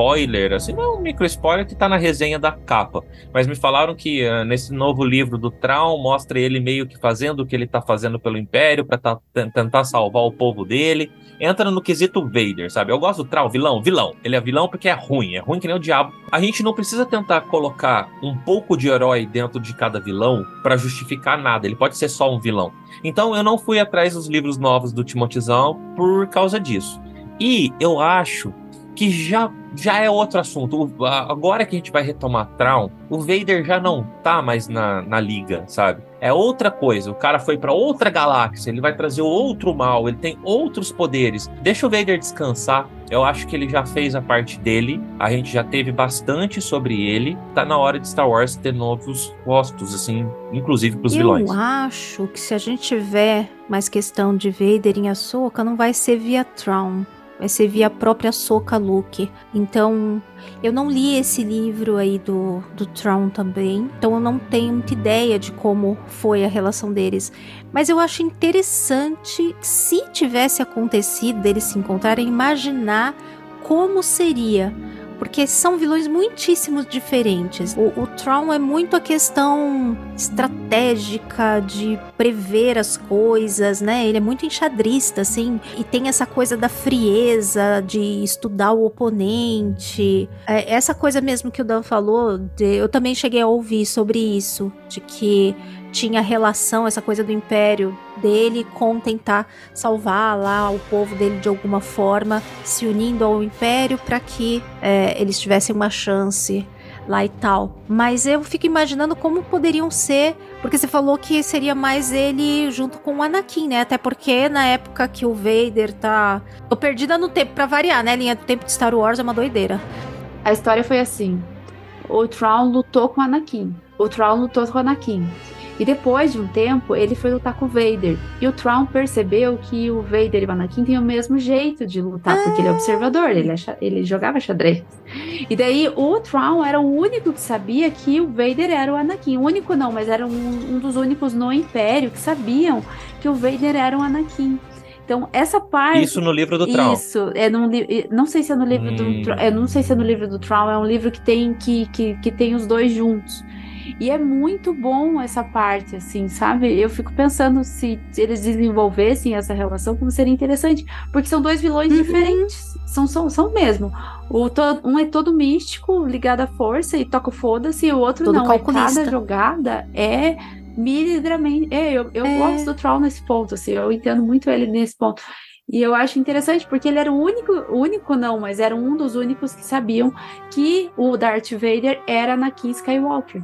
spoiler, assim, não é um micro spoiler que tá na resenha da capa, mas me falaram que uh, nesse novo livro do Traum mostra ele meio que fazendo o que ele tá fazendo pelo Império para tentar salvar o povo dele. Entra no quesito Vader, sabe? Eu gosto do Traum, vilão, vilão. Ele é vilão porque é ruim, é ruim que nem o diabo. A gente não precisa tentar colocar um pouco de herói dentro de cada vilão para justificar nada, ele pode ser só um vilão. Então eu não fui atrás dos livros novos do Timotizão por causa disso. E eu acho que já, já é outro assunto. O- a- agora que a gente vai retomar Traum, o Vader já não tá mais na, na liga, sabe? É outra coisa. O cara foi pra outra galáxia, ele vai trazer outro mal, ele tem outros poderes. Deixa o Vader descansar. Eu acho que ele já fez a parte dele. A gente já teve bastante sobre ele. Tá na hora de Star Wars ter novos rostos, assim, inclusive pros vilões. Eu acho que se a gente tiver mais questão de Vader em Ahsoka, não vai ser via Traum. Vai ser via a própria Soka Luke. Então, eu não li esse livro aí do, do Traum também. Então, eu não tenho muita ideia de como foi a relação deles. Mas eu acho interessante, se tivesse acontecido eles se encontrarem, imaginar como seria. Porque são vilões muitíssimos diferentes. O, o Tron é muito a questão estratégica de prever as coisas, né? Ele é muito enxadrista, assim. E tem essa coisa da frieza, de estudar o oponente. É, essa coisa mesmo que o Dan falou, de- eu também cheguei a ouvir sobre isso. De que tinha relação, essa coisa do império dele com tentar salvar lá o povo dele de alguma forma, se unindo ao império para que é, eles tivessem uma chance lá e tal. Mas eu fico imaginando como poderiam ser, porque você falou que seria mais ele junto com o Anakin, né? Até porque na época que o Vader tá. Tô perdida no tempo pra variar, né? Linha do tempo de Star Wars é uma doideira. A história foi assim: o Traum lutou com o Anakin. O Traum lutou com o Anakin. E depois de um tempo, ele foi lutar com o Vader. E o Traum percebeu que o Vader e o Anakin têm o mesmo jeito de lutar, porque ele é observador, ele, é ele jogava xadrez. E daí o Traum era o único que sabia que o Vader era o Anakin. O único não, mas era um, um dos únicos no Império que sabiam que o Vader era o Anakin. Então, essa parte. Isso no livro do Traum. Isso, é num li- não sei se é no livro Hum. do eu não sei se é no livro do Traum, é um livro que tem que, que, que tem os dois juntos. E é muito bom essa parte, assim, sabe? Eu fico pensando se eles desenvolvessem essa relação, como seria interessante, porque são dois vilões Uhum. diferentes, são, são, são mesmo. O to- um é todo místico, ligado à força e toca o foda-se, e o outro Todo não. É calculista. cada jogada é milimetramente. É, eu, eu É. gosto do Troll nesse ponto, assim, eu entendo muito ele nesse ponto. E eu acho interessante porque ele era o único, único não, mas era um dos únicos que sabiam que o Darth Vader era Anakin Skywalker.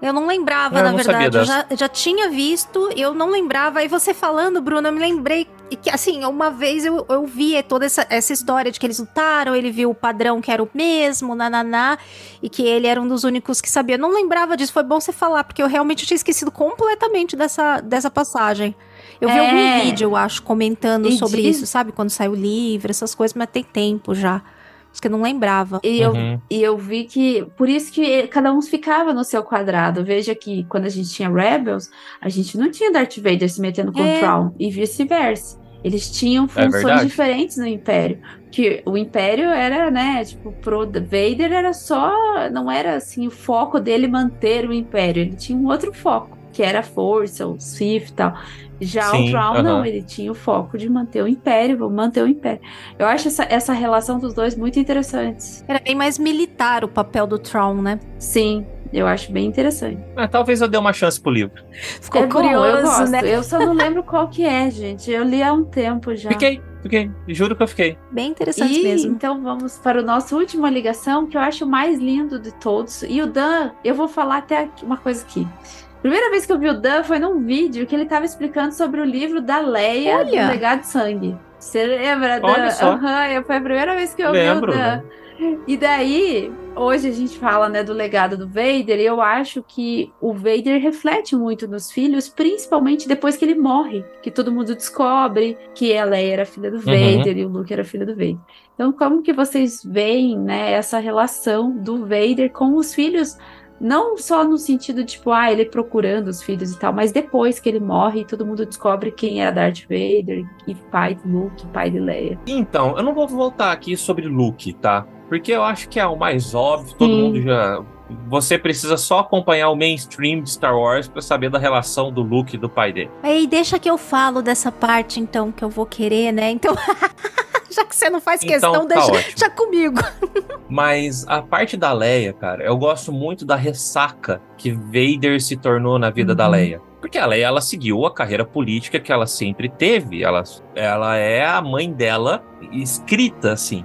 Eu não lembrava, Eu na não sabia verdade. Eu já, já tinha visto, eu não lembrava. E você falando, Bruno, eu me lembrei que, assim, uma vez eu, eu vi toda essa, essa história de que eles lutaram, ele viu o padrão que era o mesmo, nananá, e que ele era um dos únicos que sabia. Eu não lembrava disso, foi bom você falar, porque eu realmente tinha esquecido completamente dessa, dessa passagem. Eu vi É. algum vídeo, eu acho, comentando E sobre diz- isso, sabe? Quando saiu o livro, essas coisas, mas tem tempo já. Acho que eu não lembrava. E eu, Uhum. e eu vi que, por isso que cada um ficava no seu quadrado. Veja que quando a gente tinha Rebels, a gente não tinha Darth Vader se metendo com É. o Thrawn, e vice-versa. Eles tinham funções verdade. diferentes no Império. Que o Império era, né, tipo, pro Vader era só, não era assim, o foco dele manter o Império. Ele tinha um outro foco, que era a força, o Sith e tal. Já Sim, o Thrawn, não, aham. ele tinha o foco de manter o Império, vou manter o Império. Eu acho essa, essa relação dos dois muito interessante. Era bem mais militar o papel do Tron, né? Sim, eu acho bem interessante. Ah, talvez eu dê uma chance pro livro. Ficou é bom, curioso, eu gosto. né? Eu só não lembro qual que é, gente. Eu li há um tempo já. Fiquei, fiquei. Juro que eu fiquei. Bem interessante E mesmo. então vamos para o nosso última ligação, que eu acho o mais lindo de todos. E o Dan, eu vou falar até uma coisa aqui. Primeira vez que eu vi o Dan foi num vídeo que ele estava explicando sobre o livro da Leia Olha! do Legado de Sangue. Você lembra, Dan? Olha só. Aham, eu- foi a primeira vez que eu Lembro, vi o Dan. E daí, hoje a gente fala, né, do legado do Vader, e eu acho que o Vader reflete muito nos filhos, principalmente depois que ele morre, que todo mundo descobre que a Leia era filha do Vader e o Luke era filho do Vader. Então, como que vocês veem, né, essa relação do Vader com os filhos, não só no sentido de, tipo, ah, ele procurando os filhos e tal, mas depois que ele morre, todo mundo descobre quem era Darth Vader e pai de Luke, pai de Leia. Então, eu não vou voltar aqui sobre Luke, tá? Porque eu acho que é o mais óbvio, todo Sim. mundo já. Você precisa só acompanhar o mainstream de Star Wars pra saber da relação do Luke e do pai dele. Aí deixa que eu falo dessa parte, então, que eu vou querer, né? Então, já que você não faz Então, questão, tá deixa, ótimo. deixa comigo. Mas a parte da Leia, cara, eu gosto muito da ressaca que Vader se tornou na vida da Uhum. Leia. Porque a Leia, ela seguiu a carreira política que ela sempre teve. Ela, ela é a mãe dela escrita, assim.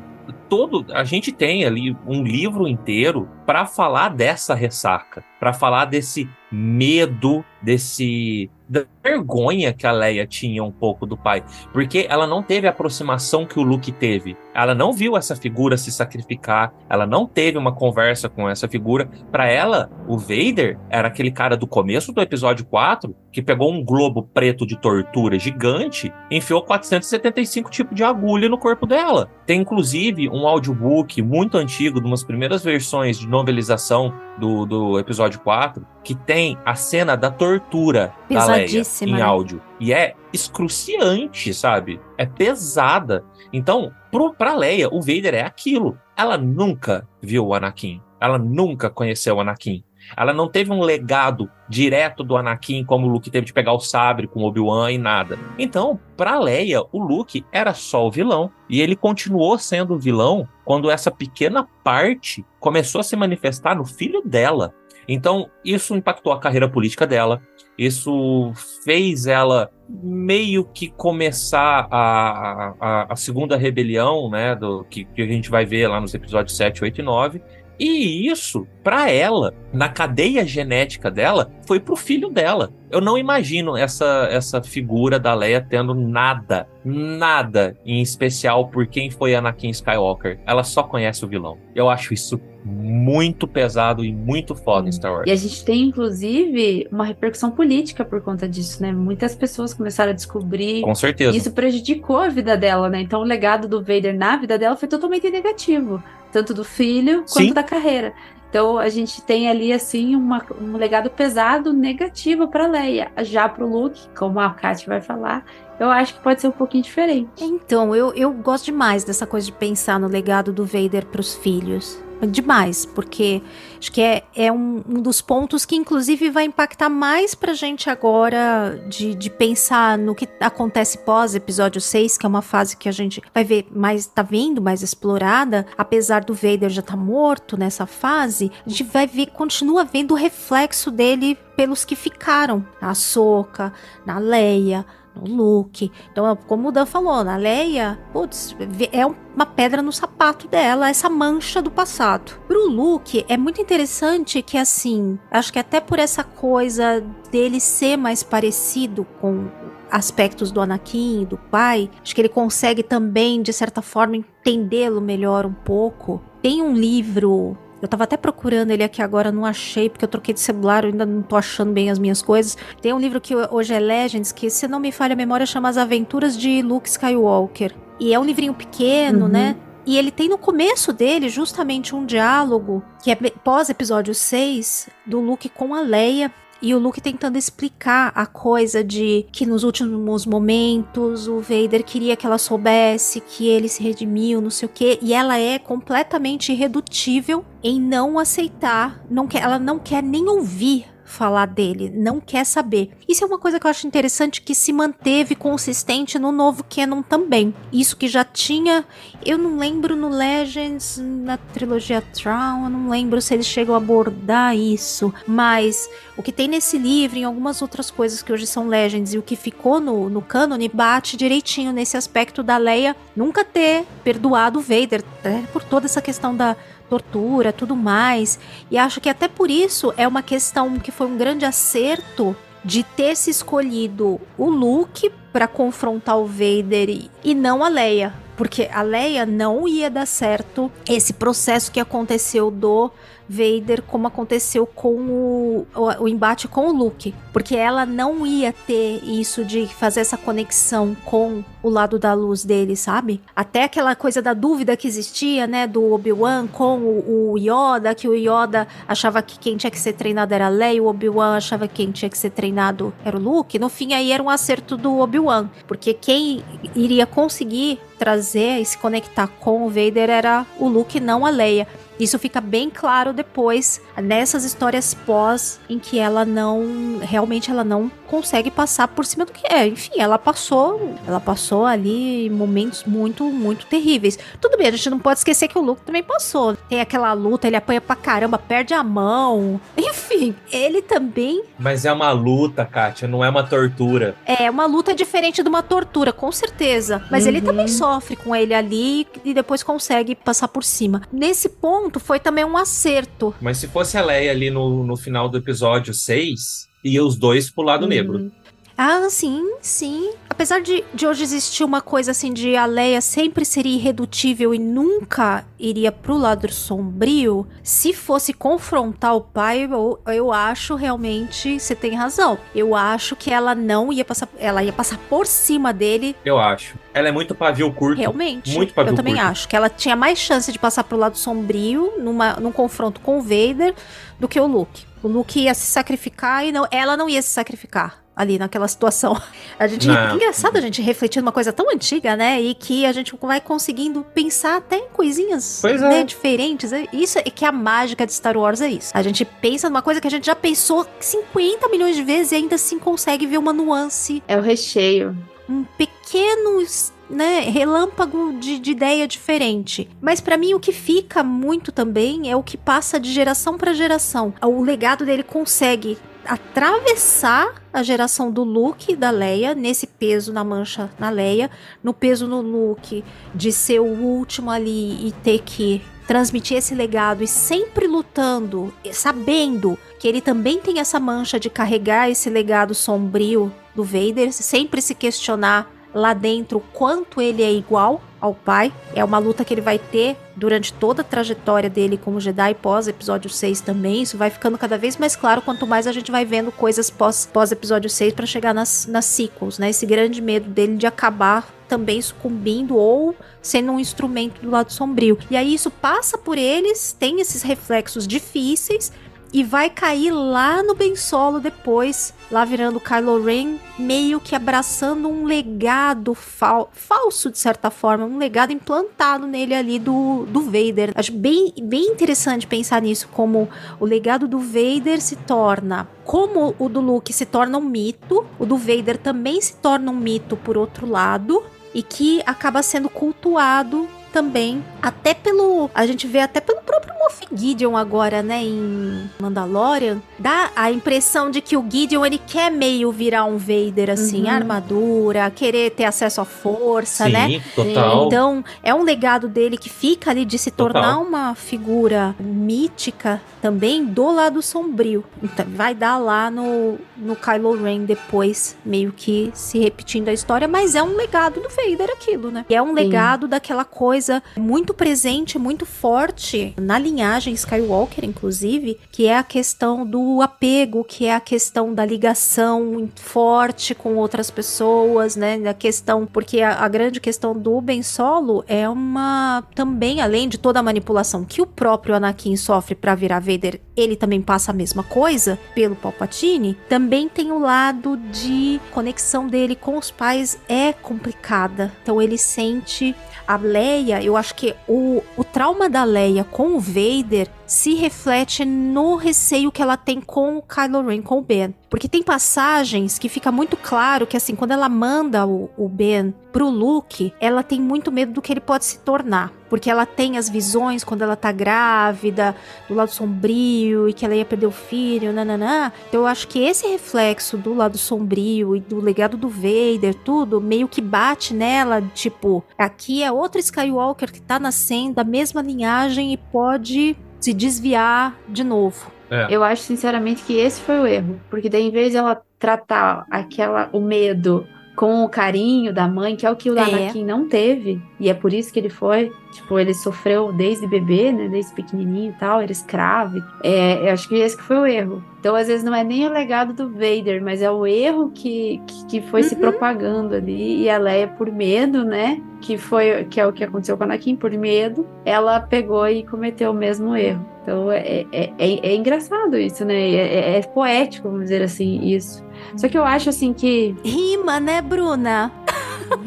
Todo, a gente tem ali um livro inteiro para falar dessa ressaca, para falar desse medo, desse da vergonha que a Leia tinha um pouco do pai, porque ela não teve a aproximação que o Luke teve. Ela não viu essa figura se sacrificar, ela não teve uma conversa com essa figura. Para ela, o Vader era aquele cara do começo do episódio 4 que pegou um globo preto de tortura gigante e enfiou 475 tipos de agulha no corpo dela. Tem inclusive um audiobook muito antigo, de umas primeiras versões de novelização do, do episódio 4, que tem a cena da tortura da Em né? áudio. E é excruciante, sabe? É pesada. Então, pro, pra Leia, o Vader é aquilo. Ela nunca viu o Anakin. Ela nunca conheceu o Anakin. Ela não teve um legado direto do Anakin, como o Luke teve de pegar o sabre com Obi-Wan e nada. Então, pra Leia, o Luke era só o vilão. E ele continuou sendo o vilão quando essa pequena parte começou a se manifestar no filho dela. Então, isso impactou a carreira política dela. Isso fez ela meio que começar a, a, a segunda rebelião, né? Do, que, que a gente vai ver lá nos episódios 7, 8 e 9 e isso, para ela, na cadeia genética dela, foi pro filho dela. Eu não imagino essa, essa figura da Leia tendo nada, nada em especial por quem foi Anakin Skywalker. Ela só conhece o vilão. Eu acho isso muito pesado e muito foda em Star Wars. E a gente tem, inclusive, uma repercussão política por conta disso, né? Muitas pessoas começaram a descobrir. Com certeza. Isso prejudicou a vida dela, né? Então o legado do Vader na vida dela foi totalmente negativo. Tanto do filho quanto Sim. da carreira. Então a gente tem ali assim uma, um legado pesado negativo para Leia. Já para o Luke, como a Kat vai falar, eu acho que pode ser um pouquinho diferente. Então, eu, eu gosto demais dessa coisa de pensar no legado do Vader pros filhos. Demais, porque acho que é, é um, um dos pontos que, inclusive, vai impactar mais pra gente agora de, de pensar no que acontece pós episódio 6, que é uma fase que a gente vai ver mais, tá vendo mais explorada. Apesar do Vader já tá morto nessa fase, a gente vai ver, continua vendo o reflexo dele pelos que ficaram. Na Soca, na Leia, no Luke. Então, como o Dan falou, na Leia, putz, é uma pedra no sapato dela, essa mancha do passado. Pro Luke, é muito interessante que, assim, acho que até por essa coisa dele ser mais parecido com aspectos do Anakin, do pai, acho que ele consegue também, de certa forma, entendê-lo melhor um pouco. Tem um livro eu tava até procurando ele aqui agora, não achei, porque eu troquei de celular, eu ainda não tô achando bem as minhas coisas. Tem um livro que hoje é Legends, que, se não me falha a memória, chama As Aventuras de Luke Skywalker. E é um livrinho pequeno, Uhum. né? E ele tem no começo dele justamente um diálogo, que é pós-episódio 6, do Luke com a Leia. E o Luke tentando explicar a coisa de que nos últimos momentos o Vader queria que ela soubesse que ele se redimiu, não sei o quê. E ela é completamente irredutível em não aceitar. Não quer, ela não quer nem ouvir falar dele, não quer saber. Isso é uma coisa que eu acho interessante que se manteve consistente no novo canon também. Isso que já tinha, eu não lembro no Legends, na trilogia Traum, eu não lembro se eles chegam a abordar isso, mas o que tem nesse livro e algumas outras coisas que hoje são Legends e o que ficou no, no cânone bate direitinho nesse aspecto da Leia nunca ter perdoado o Vader, né, por toda essa questão da tortura, tudo mais. E acho que até por isso é uma questão que foi um grande acerto de ter se escolhido o Luke para confrontar o Vader e, e não a Leia, porque a Leia não ia dar certo esse processo que aconteceu do Vader como aconteceu com o, o, o, embate com o Luke. Porque ela não ia ter isso de fazer essa conexão com o lado da luz dele, sabe? Até aquela coisa da dúvida que existia, né? Do Obi-Wan com o, o, Yoda, que o Yoda achava que quem tinha que ser treinado era a Leia, o Obi-Wan achava que quem tinha que ser treinado era o Luke. No fim, aí era um acerto do Obi-Wan. Porque quem iria conseguir trazer e se conectar com o Vader era o Luke, não a Leia. Isso fica bem claro depois nessas histórias pós em que ela não realmente ela não consegue passar por cima do que é. Enfim, ela passou, ela passou ali momentos muito muito terríveis. Tudo bem, a gente não pode esquecer que o Luke também passou. Tem aquela luta, ele apanha pra caramba, perde a mão. Enfim, ele também Mas é uma luta, Kátia, não é uma tortura. é uma luta diferente de uma tortura, com certeza. Mas ele também sofre com ele ali e depois consegue passar por cima. Nesse ponto foi também um acerto. Mas se fosse a Leia ali no, no final do episódio 6, ia os dois pro lado negro. Ah, sim, sim. Apesar de, de hoje existir uma coisa assim de a Leia sempre seria irredutível e nunca iria pro lado sombrio, se fosse confrontar o pai, eu, eu acho realmente você tem razão. Eu acho que ela não ia passar, ela ia passar por cima dele, Eu acho. Ela é muito pavio curto. realmente. Muito pavio eu também curto. acho que ela tinha mais chance de passar pro lado sombrio numa, num confronto com o Vader do que o Luke. O Luke ia se sacrificar e não, ela não ia se sacrificar ali naquela situação. A gente, Não. engraçado a gente refletir numa coisa tão antiga, né? E que a gente vai conseguindo pensar até em coisinhas Pois é. né, diferentes. É Isso é que a mágica de Star Wars é isso. A gente pensa numa coisa que a gente já pensou 50 milhões de vezes e ainda assim consegue ver uma nuance É o recheio. um pequeno né, relâmpago de, de ideia diferente. Mas pra mim o que fica muito também é o que passa de geração pra geração. O legado dele consegue atravessar a geração do Luke da Leia nesse peso na mancha na Leia, no peso no Luke de ser o último ali e ter que transmitir esse legado e sempre lutando, sabendo que ele também tem essa mancha de carregar esse legado sombrio do Vader, sempre se questionar lá dentro quanto ele é igual ao pai. É uma luta que ele vai ter durante toda a trajetória dele como Jedi pós episódio 6 também. Isso vai ficando cada vez mais claro quanto mais a gente vai vendo coisas pós, pós episódio 6 para chegar nas, nas sequels, né? Esse grande medo dele de acabar também sucumbindo ou sendo um instrumento do lado sombrio. E aí isso passa por eles, tem esses reflexos difíceis e vai cair lá no Ben Solo depois, lá virando Kylo Ren, meio que abraçando um legado fal falso de certa forma, um legado implantado nele ali do, do Vader. Acho bem, bem interessante pensar nisso, como o legado do Vader se torna, como o do Luke se torna um mito, o do Vader também se torna um mito por outro lado, e que acaba sendo cultuado também, até pelo. A gente vê até pelo próprio Moff Gideon agora, né, em Mandalorian. Dá a impressão de que o Gideon ele quer meio virar um Vader, assim, Uhum. armadura, querer ter acesso à força, Sim, né? total. Então, é um legado dele que fica ali de se Total. tornar uma figura mítica também do lado sombrio. Então, vai dar lá no, no Kylo Ren depois, meio que se repetindo a história, mas é um legado do Vader aquilo, né? E é um legado daquela coisa muito presente, muito forte na linhagem Skywalker, inclusive, que é a questão do apego, que é a questão da ligação forte com outras pessoas, né? A questão, porque a, a grande questão do Ben Solo é uma também, além de toda a manipulação que o próprio Anakin sofre pra virar Vader, ele também passa a mesma coisa pelo Palpatine. Também tem o lado de conexão dele com os pais é complicada. Então ele sente a Leia, eu acho que o, o trauma da Leia com o Vader se reflete no receio que ela tem com o Kylo Ren, com o Ben. Porque tem passagens que fica muito claro que, assim, quando ela manda o, o Ben pro Luke, ela tem muito medo do que ele pode se tornar. Porque ela tem as visões quando ela tá grávida, do lado sombrio, e que ela ia perder o filho, nananã. Então eu acho que esse reflexo do lado sombrio e do legado do Vader, tudo, meio que bate nela, tipo, aqui é outra Skywalker que tá nascendo da mesma linhagem e pode se desviar de novo. É. Eu acho, sinceramente, que esse foi o erro. Porque daí, em vez de ela tratar aquela, o medo com o carinho da mãe, que é o que o É. Anakin não teve, e é por isso que ele foi, tipo, ele sofreu desde bebê, né, desde pequenininho e tal, era escravo. É, eu acho que esse que foi o erro. Então, às vezes, não é nem o legado do Vader, mas é o erro que, que, que foi se Uhum. propagando ali, e a Leia, por medo, né, que foi, que é o que aconteceu com a Anakin, por medo, ela pegou e cometeu o mesmo erro. Então é, é, é, é engraçado isso, né? É, é- é poético, vamos dizer assim, isso. Só que eu acho assim que Rima, né, Bruna?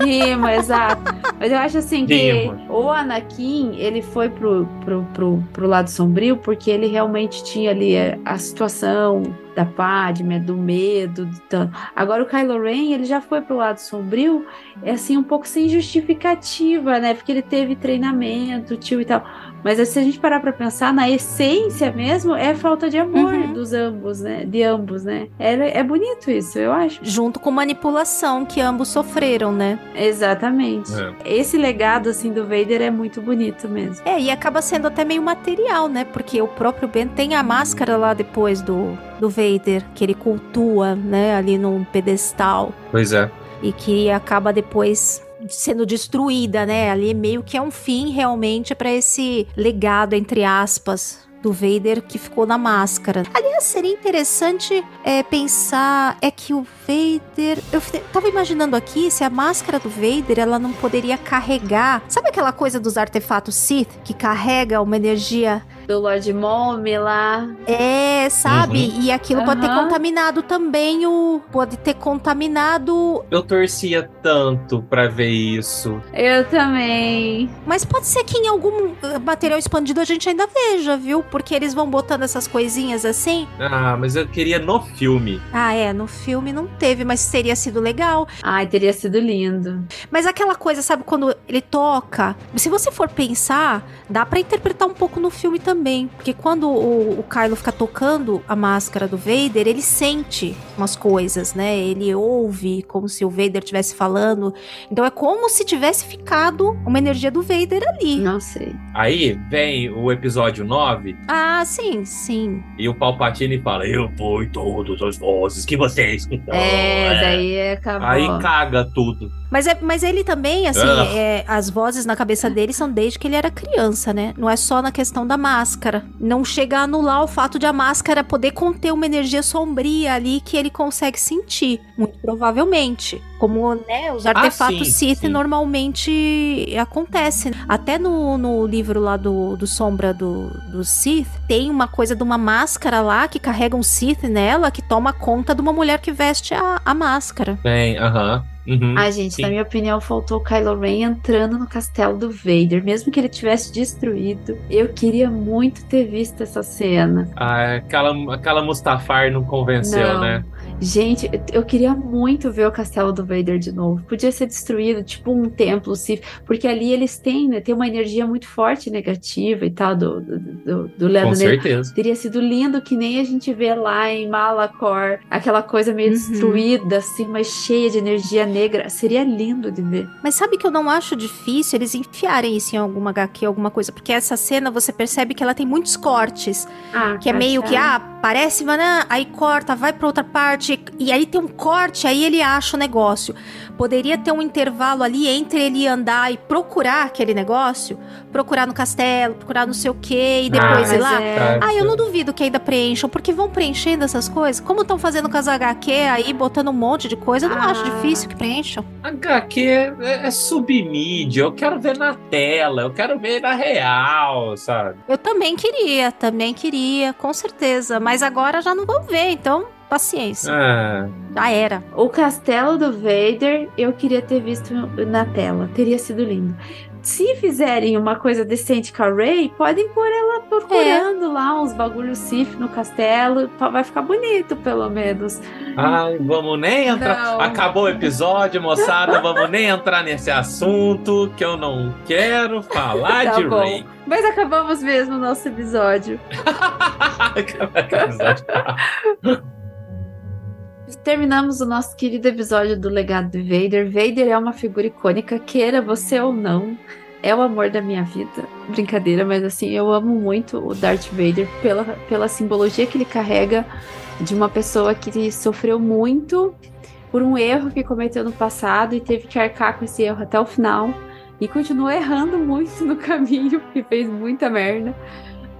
Rima, exato. Mas eu acho assim que Rima. o Anakin, ele foi pro, pro, pro, pro lado sombrio porque ele realmente tinha ali a, a situação da Padme, do medo. do Agora o Kylo Ren, ele já foi pro lado sombrio, é assim, um pouco sem justificativa, né? Porque ele teve treinamento, tio e tal. Mas se a gente parar pra pensar, na essência mesmo, é falta de amor Uhum. dos ambos, né? De ambos, né? É, é bonito isso, eu acho. Junto com manipulação que ambos sofreram, né? Exatamente. É. Esse legado, assim, do Vader é muito bonito mesmo. É, e acaba sendo até meio material, né? Porque o próprio Ben tem a máscara lá depois do, do Vader, que ele cultua, né? Ali num pedestal. Pois é. E que acaba depois sendo destruída, né? Ali meio que é um fim realmente pra esse legado, entre aspas. Do Vader que ficou na máscara. Aliás, seria interessante é, pensar é que o Vader. Eu tava imaginando aqui se a máscara do Vader ela não poderia carregar. Sabe aquela coisa dos artefatos Sith que carrega uma energia Do Lord Mommy lá. é, sabe? E aquilo pode ter contaminado também o. Pode ter contaminado. Eu torcia tanto pra ver isso. Eu também. Mas pode ser que em algum eh, material expandido a gente ainda veja, viu? Porque eles vão botando essas coisinhas assim. Ah, mas eu queria no filme. Ah, é, no filme não teve, mas teria sido legal. Ai, teria sido lindo. Mas aquela coisa, sabe, quando ele toca. Se você for pensar, dá pra interpretar um pouco no filme também. Porque quando o, o Kylo fica tocando a máscara do Vader, ele sente umas coisas, né? Ele ouve como se o Vader estivesse falando. Então é como se tivesse ficado uma energia do Vader ali. Não sei. Aí vem o episódio 9 Ah, sim, sim. e o Palpatine fala: Eu fui todas as vozes que você escutou. É, daí acabou. Aí caga tudo. Mas, é, mas ele também, assim, Ah. é, as vozes na cabeça dele são desde que ele era criança, né? Não é só na questão da máscara. Não chega a anular o fato de a máscara poder conter uma energia sombria ali que ele consegue sentir. Muito provavelmente. Como, né, os artefatos sim, Sith sim. normalmente acontecem. Até no, no livro lá do, do Sombra do, do Sith, tem uma coisa de uma máscara lá que carrega um Sith nela que toma conta de uma mulher que veste a, a máscara. Tem, aham. Uhum. Ai, gente, Sim. na minha opinião, faltou o Kylo Ren entrando no castelo do Vader. Mesmo que ele tivesse destruído, eu queria muito ter visto essa cena. Ah, aquela, aquela Mustafar não convenceu, Não. né? Gente, eu queria muito ver o castelo do Vader de novo. Podia ser destruído, tipo um templo Sith, porque ali eles têm, né, tem uma energia muito forte negativa e tal do, do, do, do Com certeza. Teria sido lindo que nem a gente vê lá em Malacor, aquela coisa meio Uhum. destruída, assim, mas cheia de energia negra. Seria lindo de ver. Mas sabe que eu não acho difícil eles enfiarem isso em alguma HQ, alguma coisa, porque essa cena você percebe que ela tem muitos cortes, Ah, que é meio que, ah, parece, mas aí corta, vai pra outra parte, e aí tem um corte, aí ele acha o negócio. Poderia ter um intervalo ali entre ele andar e procurar aquele negócio, procurar no castelo, procurar não sei o que, e depois Ah, ir mas lá. é- Ah, eu não duvido que ainda preencham, porque vão preenchendo essas coisas. Como estão fazendo com as HQ aí, botando um monte de coisa, eu não Ah. acho difícil que preencham. HQ é, é submídia, eu quero ver na tela, eu quero ver na real, sabe? Eu também queria, também queria, com certeza. Mas agora já não vão ver, então paciência. Ah, Já era. O castelo do Vader eu queria ter visto na tela. Teria sido lindo. Se fizerem uma coisa decente com a Rey, podem pôr ela procurando lá uns bagulhos Sif no castelo. Vai ficar bonito, pelo menos. ai, vamos nem entrar. Não. Acabou o episódio, moçada, vamos nem entrar nesse assunto que eu não quero falar Tá de bom. Ray. Mas acabamos mesmo o nosso episódio. Terminamos o nosso querido episódio do Legado do Vader. Vader é uma figura icônica, queira você ou não. É o amor da minha vida. Brincadeira, mas assim, eu amo muito o Darth Vader pela, pela simbologia que ele carrega de uma pessoa que sofreu muito por um erro que cometeu no passado e teve que arcar com esse erro até o final. E continua errando muito no caminho, e fez muita merda.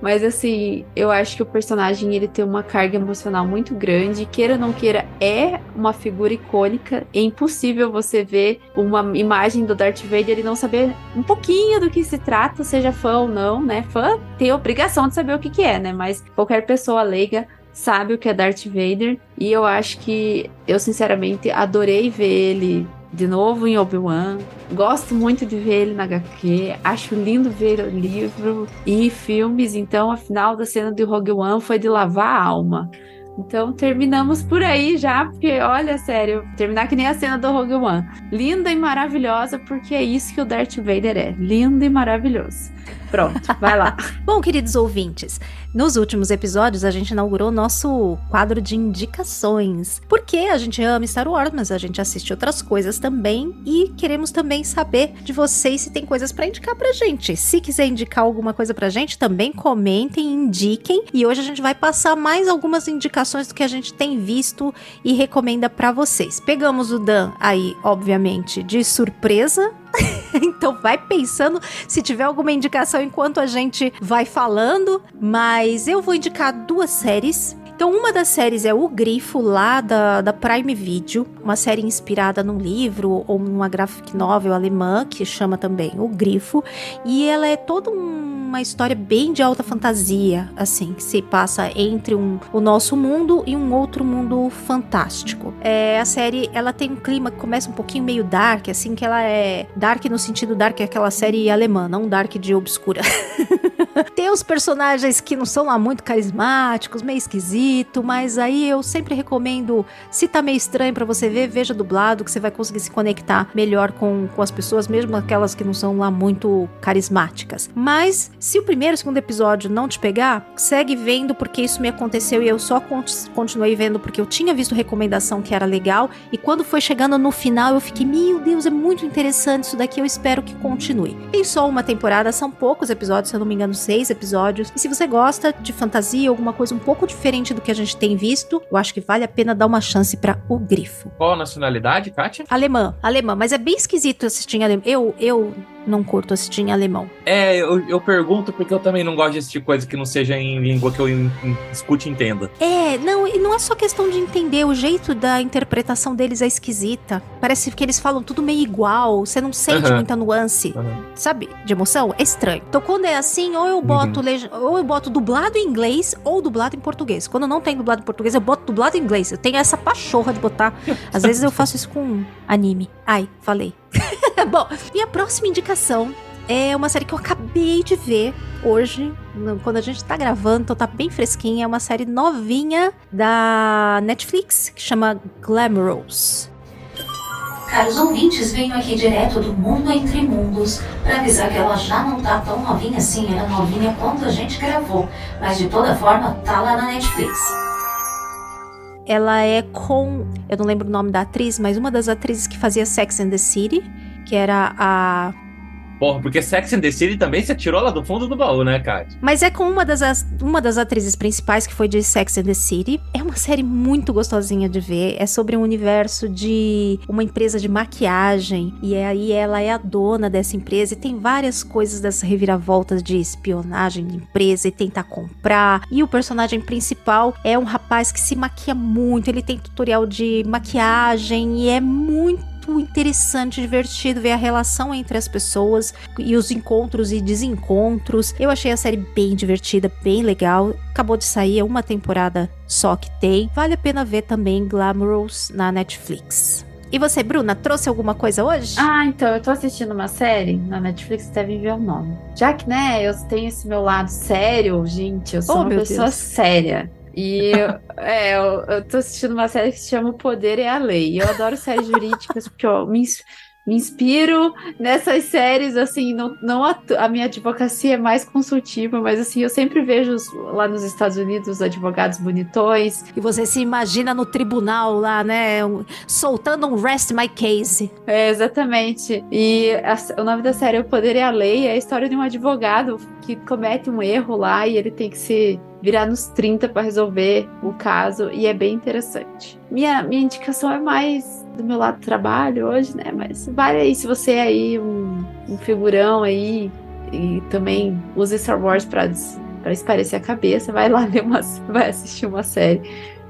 Mas assim, eu acho que o personagem ele tem uma carga emocional muito grande. Queira ou não queira, é uma figura icônica. É impossível você ver uma imagem do Darth Vader e não saber um pouquinho do que se trata, seja fã ou não, né? Fã tem a obrigação de saber o que, que é, né? Mas qualquer pessoa leiga sabe o que é Darth Vader. E eu acho que eu, sinceramente, adorei ver ele de novo em Obi-Wan. Gosto muito de ver ele na HQ. Acho lindo ver o livro e filmes. Então, a final da cena de Rogue One foi de lavar a alma. Então terminamos por aí já, porque olha, sério, terminar que nem a cena do Rogue One. Linda e maravilhosa, porque é isso que o Darth Vader é. Lindo e maravilhoso. Pronto, vai lá. Bom, queridos ouvintes, nos últimos episódios a gente inaugurou nosso quadro de indicações. Porque a gente ama Star Wars, mas a gente assiste outras coisas também e queremos também saber de vocês se tem coisas para indicar pra gente. Se quiser indicar alguma coisa pra gente, também comentem, indiquem. E hoje a gente vai passar mais algumas indicações do que a gente tem visto e recomenda para vocês. Pegamos o Dan aí, obviamente, de surpresa, então vai pensando se tiver alguma indicação enquanto a gente vai falando, mas eu vou indicar duas séries. Então, uma das séries é O Grifo, lá da, da Prime Video, uma série inspirada num livro ou numa graphic novel alemã, que chama também O Grifo, e ela é toda uma história bem de alta fantasia, assim, que se passa entre um, o nosso mundo e um outro mundo fantástico. É, a série, ela tem um clima que começa um pouquinho meio dark, assim, que ela é dark no sentido dark é aquela série alemã, não dark de obscura. tem os personagens que não são lá muito carismáticos, meio esquisito, mas aí eu sempre recomendo, se tá meio estranho para você ver, veja dublado, que você vai conseguir se conectar melhor com, com as pessoas, mesmo aquelas que não são lá muito carismáticas. Mas se o primeiro e o segundo episódio não te pegar, segue vendo porque isso me aconteceu e eu só continuei vendo porque eu tinha visto recomendação que era legal e quando foi chegando no final eu fiquei, meu Deus, é muito interessante isso daqui, eu espero que continue. Tem só uma temporada, são poucos episódios, se eu não me engano, seis episódios. E se você gosta de fantasia, alguma coisa um pouco diferente do que a gente tem visto, eu acho que vale a pena dar uma chance para O Grifo. Qual a nacionalidade, Kátia? Alemã, alemã, mas é bem esquisito assistir em alemão. Eu, eu não curto assistir em alemão. É, eu, eu pergunto porque eu também não gosto de assistir coisa que não seja em língua que eu in, in, escute e entenda. É, não, e não é só questão de entender, o jeito da interpretação deles é esquisita. Parece que eles falam tudo meio igual, você não sente Aham. muita nuance, Aham. sabe? De emoção, é estranho. Então quando é assim, ou eu boto Uhum. leg- ou eu boto dublado em inglês ou dublado em português. Quando não tem dublado em português, eu boto dublado em inglês. Eu tenho essa pachorra de botar. Às vezes eu faço isso com anime. Ai, falei. Bom, e a próxima indicação é uma série que eu acabei de ver hoje, quando a gente tá gravando, então tá bem fresquinha. É uma série novinha da Netflix que chama Glamorous. Caros ouvintes, venho aqui direto do Mundo Entre Mundos para avisar que ela já não tá tão novinha assim, era novinha quando a gente gravou, mas de toda forma tá lá na Netflix. Ela é com. Eu não lembro o nome da atriz, mas uma das atrizes que fazia Sex and the City, que era a. Porra, porque Sex and the City também você tirou lá do fundo do baú, né, Kátia? Mas é com uma das, as- uma das atrizes principais que foi de Sex and the City. É uma série muito gostosinha de ver. É sobre um universo de uma empresa de maquiagem. E aí ela é a dona dessa empresa. E tem várias coisas dessas reviravoltas de espionagem de empresa e tentar comprar. E o personagem principal é um rapaz que se maquia muito. Ele tem tutorial de maquiagem e é muito interessante, divertido ver a relação entre as pessoas e os encontros e desencontros. Eu achei a série bem divertida, bem legal. Acabou de sair, é uma temporada só que tem. Vale a pena ver também Glamorous na Netflix. E você, Bruna, trouxe alguma coisa hoje? Ah, então, eu tô assistindo uma série na Netflix, devem ver o nome. Já que, né, eu tenho esse meu lado sério, gente, eu sou Oh, uma pessoa Deus. séria. E eu, é, eu, eu tô assistindo uma série que se chama O Poder é a Lei. E eu adoro séries jurídicas porque eu me, me inspiro nessas séries, assim, não, não a, a minha advocacia é mais consultiva, mas assim, eu sempre vejo lá nos Estados Unidos os advogados bonitões, E você se imagina no tribunal lá, né? um- soltando um rest my case. É, exatamente. E a- o nome da série O Poder é a Lei é a história de um advogado que comete um erro lá e ele tem que se virar nos 30 para resolver o caso e é bem interessante. Minha, minha indicação é mais do meu lado do trabalho hoje, né? Mas vale aí se você é aí um, um figurão aí e também usa Star Wars para para esparecer a cabeça, vai lá ler uma, vai assistir uma série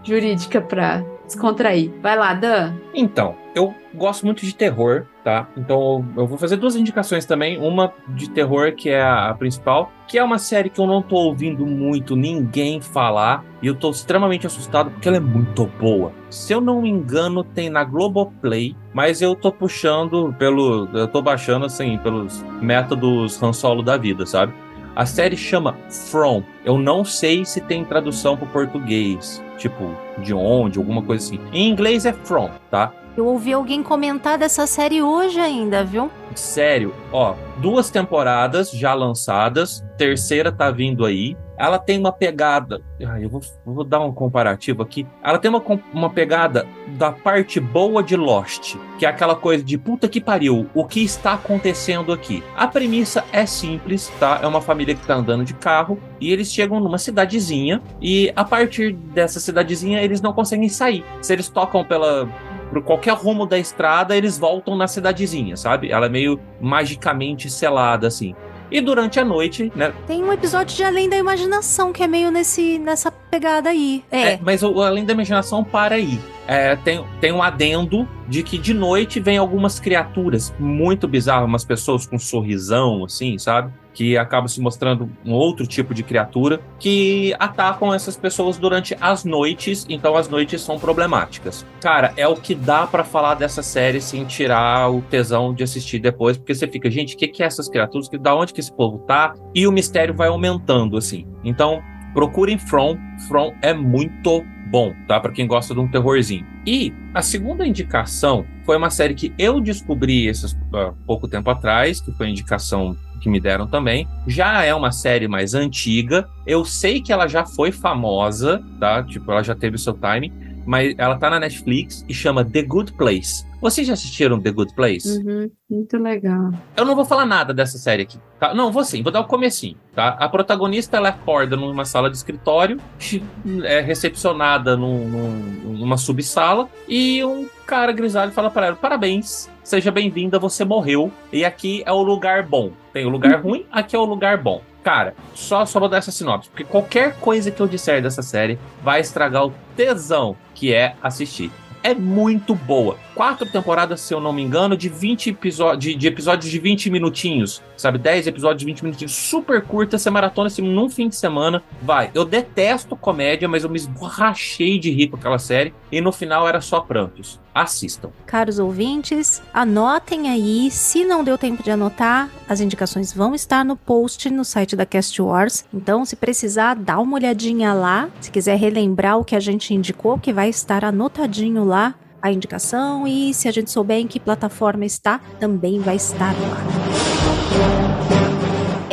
jurídica para descontrair. Vai lá, Dan. Então, eu gosto muito de terror, tá? Então eu vou fazer duas indicações também. Uma de terror, que é a, principal, que é uma série que eu não tô ouvindo muito ninguém falar. E eu tô extremamente assustado porque ela é muito boa. Se eu não me engano, tem na Globoplay, mas eu tô puxando pelo. Eu tô baixando assim, pelos métodos Han Solo da vida, sabe? A série chama From. Eu não sei se tem tradução para português, tipo de onde, alguma coisa assim. Em inglês é From, tá? Eu ouvi alguém comentar dessa série hoje ainda, viu? Sério, ó, duas temporadas já lançadas, terceira tá vindo aí. Ela tem uma pegada. Eu vou, vou dar um comparativo aqui. Ela tem uma, uma pegada da parte boa de Lost, que é aquela coisa de puta que pariu, o que está acontecendo aqui? A premissa é simples, tá? É uma família que tá andando de carro e eles chegam numa cidadezinha e a partir dessa cidadezinha eles não conseguem sair. Se eles tocam pela por qualquer rumo da estrada, eles voltam na cidadezinha, sabe? Ela é meio magicamente selada assim. E durante a noite, né? Tem um episódio de Além da Imaginação que é meio nesse, nessa pegada aí. É. É, mas o Além da Imaginação para aí. É, tem, tem um adendo de que de noite vem algumas criaturas muito bizarras, umas pessoas com um sorrisão, assim, sabe? Que acabam se mostrando um outro tipo de criatura que atacam essas pessoas durante as noites, então as noites são problemáticas. Cara, é o que dá pra falar dessa série sem tirar o tesão de assistir depois, porque você fica, gente, o que, que é essas criaturas? Da onde que esse povo tá? E o mistério vai aumentando, assim. Então, procurem From. From é muito bom, tá? Pra quem gosta de um terrorzinho. E a segunda indicação foi uma série que eu descobri esses, há pouco tempo atrás, que foi indicação que me deram também. Já é uma série mais antiga. Eu sei que ela já foi famosa, tá? Tipo, ela já teve o seu time. Mas ela tá na Netflix e chama The Good Place. Vocês já assistiram The Good Place? Uhum, muito legal. Eu não vou falar nada dessa série aqui, tá? Não, vou sim, vou dar o comecinho, tá? A protagonista, ela acorda numa sala de escritório, é recepcionada num- num- numa subsala, e um cara grisalho fala para ela, parabéns, seja bem-vinda, você morreu, e aqui é o lugar bom. Tem o lugar ruim, aqui é o lugar bom. Cara, só, só vou dar essa sinopse, porque qualquer coisa que eu disser dessa série vai estragar o tesão que é assistir é muito boa. Quatro temporadas, se eu não me engano, de 20 episódios, de, de episódios de 20 minutinhos, sabe? 10 episódios de 20 minutinhos, super curta, você maratona assim, num fim de semana, vai. Eu detesto comédia, mas eu me esborrachei de rir com aquela série, e no final era só prantos. Assistam. Caros ouvintes, anotem aí. Se não deu tempo de anotar, as indicações vão estar no post no site da Cast Wars. Então, se precisar, dá uma olhadinha lá. Se quiser relembrar o que a gente indicou, que vai estar anotadinho lá a indicação. E se a gente souber em que plataforma está, também vai estar lá.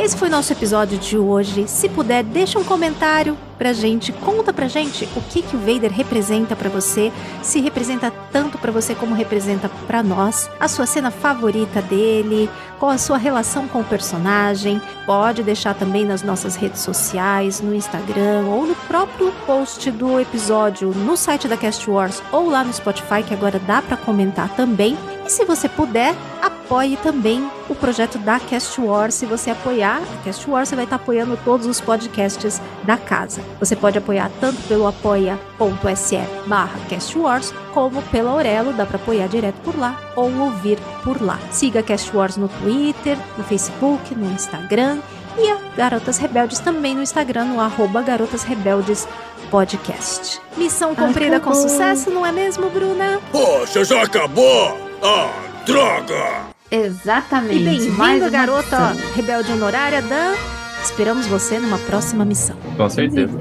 Esse foi nosso episódio de hoje. Se puder, deixa um comentário pra gente, conta pra gente o que que o Vader representa pra você, se representa tanto pra você como representa pra nós, a sua cena favorita dele, qual a sua relação com o personagem. Pode deixar também nas nossas redes sociais, no Instagram ou no próprio post do episódio no site da Cast Wars ou lá no Spotify, que agora dá pra comentar também. E se você puder, apoie também o projeto da Cast Wars. Se você apoiar a Cast Wars, você vai estar apoiando todos os podcasts da casa. Você pode apoiar tanto pelo apoia.se barra Cast Wars, como pela Aurelo, dá para apoiar direto por lá ou ouvir por lá. Siga a Cast Wars no Twitter, no Facebook, no Instagram e a Garotas Rebeldes também no Instagram, no arroba Garotas Rebeldes Podcast. Missão cumprida com Acabou. sucesso, não é mesmo, Bruna? Poxa, já acabou? Ah, droga! Exatamente. E uma garota missão. rebelde honorária Dan. Esperamos você numa próxima missão. Com certeza.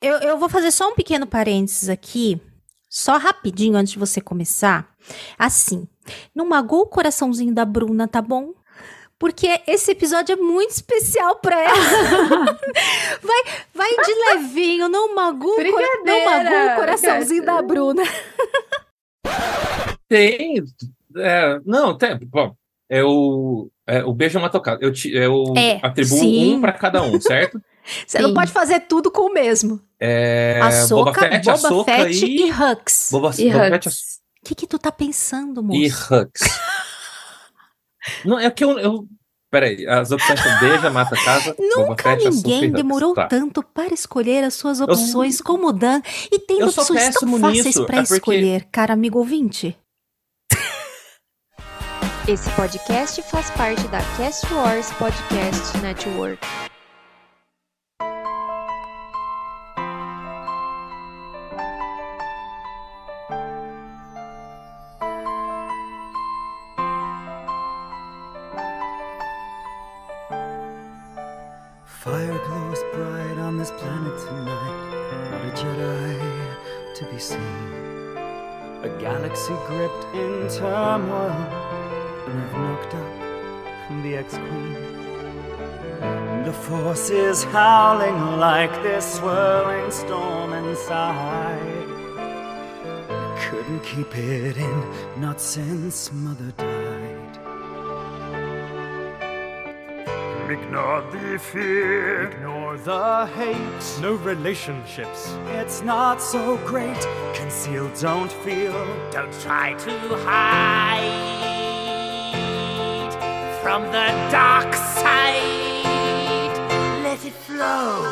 Eu, eu vou fazer só um pequeno parênteses aqui, só rapidinho antes de você começar. Assim, não magoa o coraçãozinho da Bruna, tá bom? Porque esse episódio é muito especial pra ela. vai, vai de levinho, não magoa, o cor- não o coraçãozinho da Bruna. Tem. é, não, tem. Bom, eu, é, o beijo é uma tocada. Eu, te- eu É, atribuo sim. um pra cada um, certo? Você não Sim. pode fazer tudo com o mesmo. É, a Boba Soca, Fett, Boba Ahsoka Fett e... e Hux. Boba, E Boba Fett, Hux. O que que tu tá pensando, moço? e Hux. Não, é que eu, eu, Peraí, as opções são beija, mata, casa, Boba Nunca Fett, ninguém demorou Tá. tanto para escolher as suas opções como o Dan. E tem Eu opções tão fáceis nisso, para é porque- escolher, cara amigo ouvinte. Esse podcast faz parte da Cast Wars Podcast Network. A galaxy gripped in turmoil. And I've knocked up the ex queen. The force is howling like this swirling storm inside. Couldn't keep it in, not since mother died. Ignore the fear. Ignore the hate. No relationships. It's not so great. Conceal, don't feel. Don't try to hide from the dark side. Let it flow.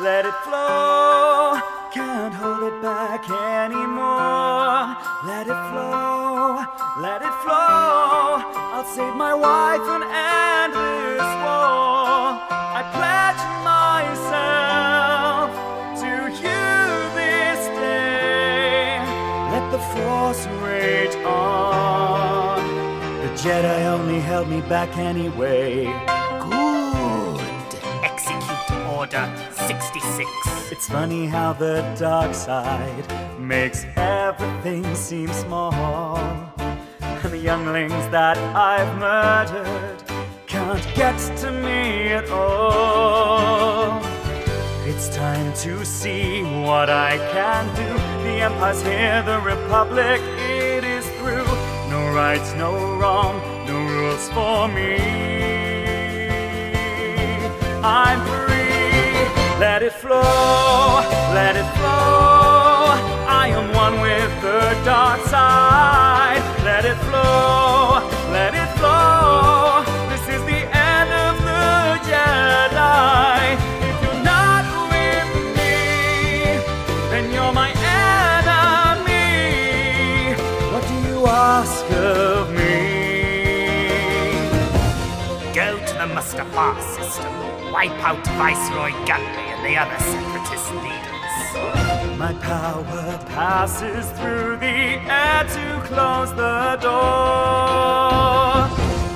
Let it flow. Can't hold it back anymore. Let it flow. Let it flow. I'll save my wife and end this war. Held me back anyway. Good. Execute Order 66. It's funny how the dark side makes everything seem small. And the younglings that I've murdered can't get to me at all. It's time to see what I can do. The Empire's here, the Republic, it is through. No rights, no wrong, rules for me. I'm free. Let it flow, let it flow. I am one with the dark side. Let it flow, Wipe out Viceroy Gunley and the other separatist leaders. My power passes through the air to close the door.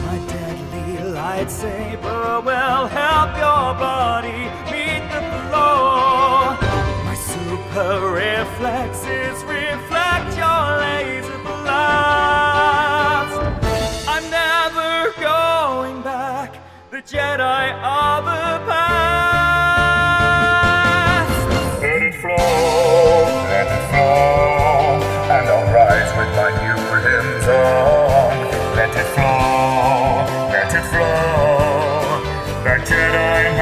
My deadly lightsaber will help your body meet the floor. My super reflexes The Jedi are the past. Let it flow, let it flow, and I'll rise with my new limbs on. Let it flow, let it flow, the Jedi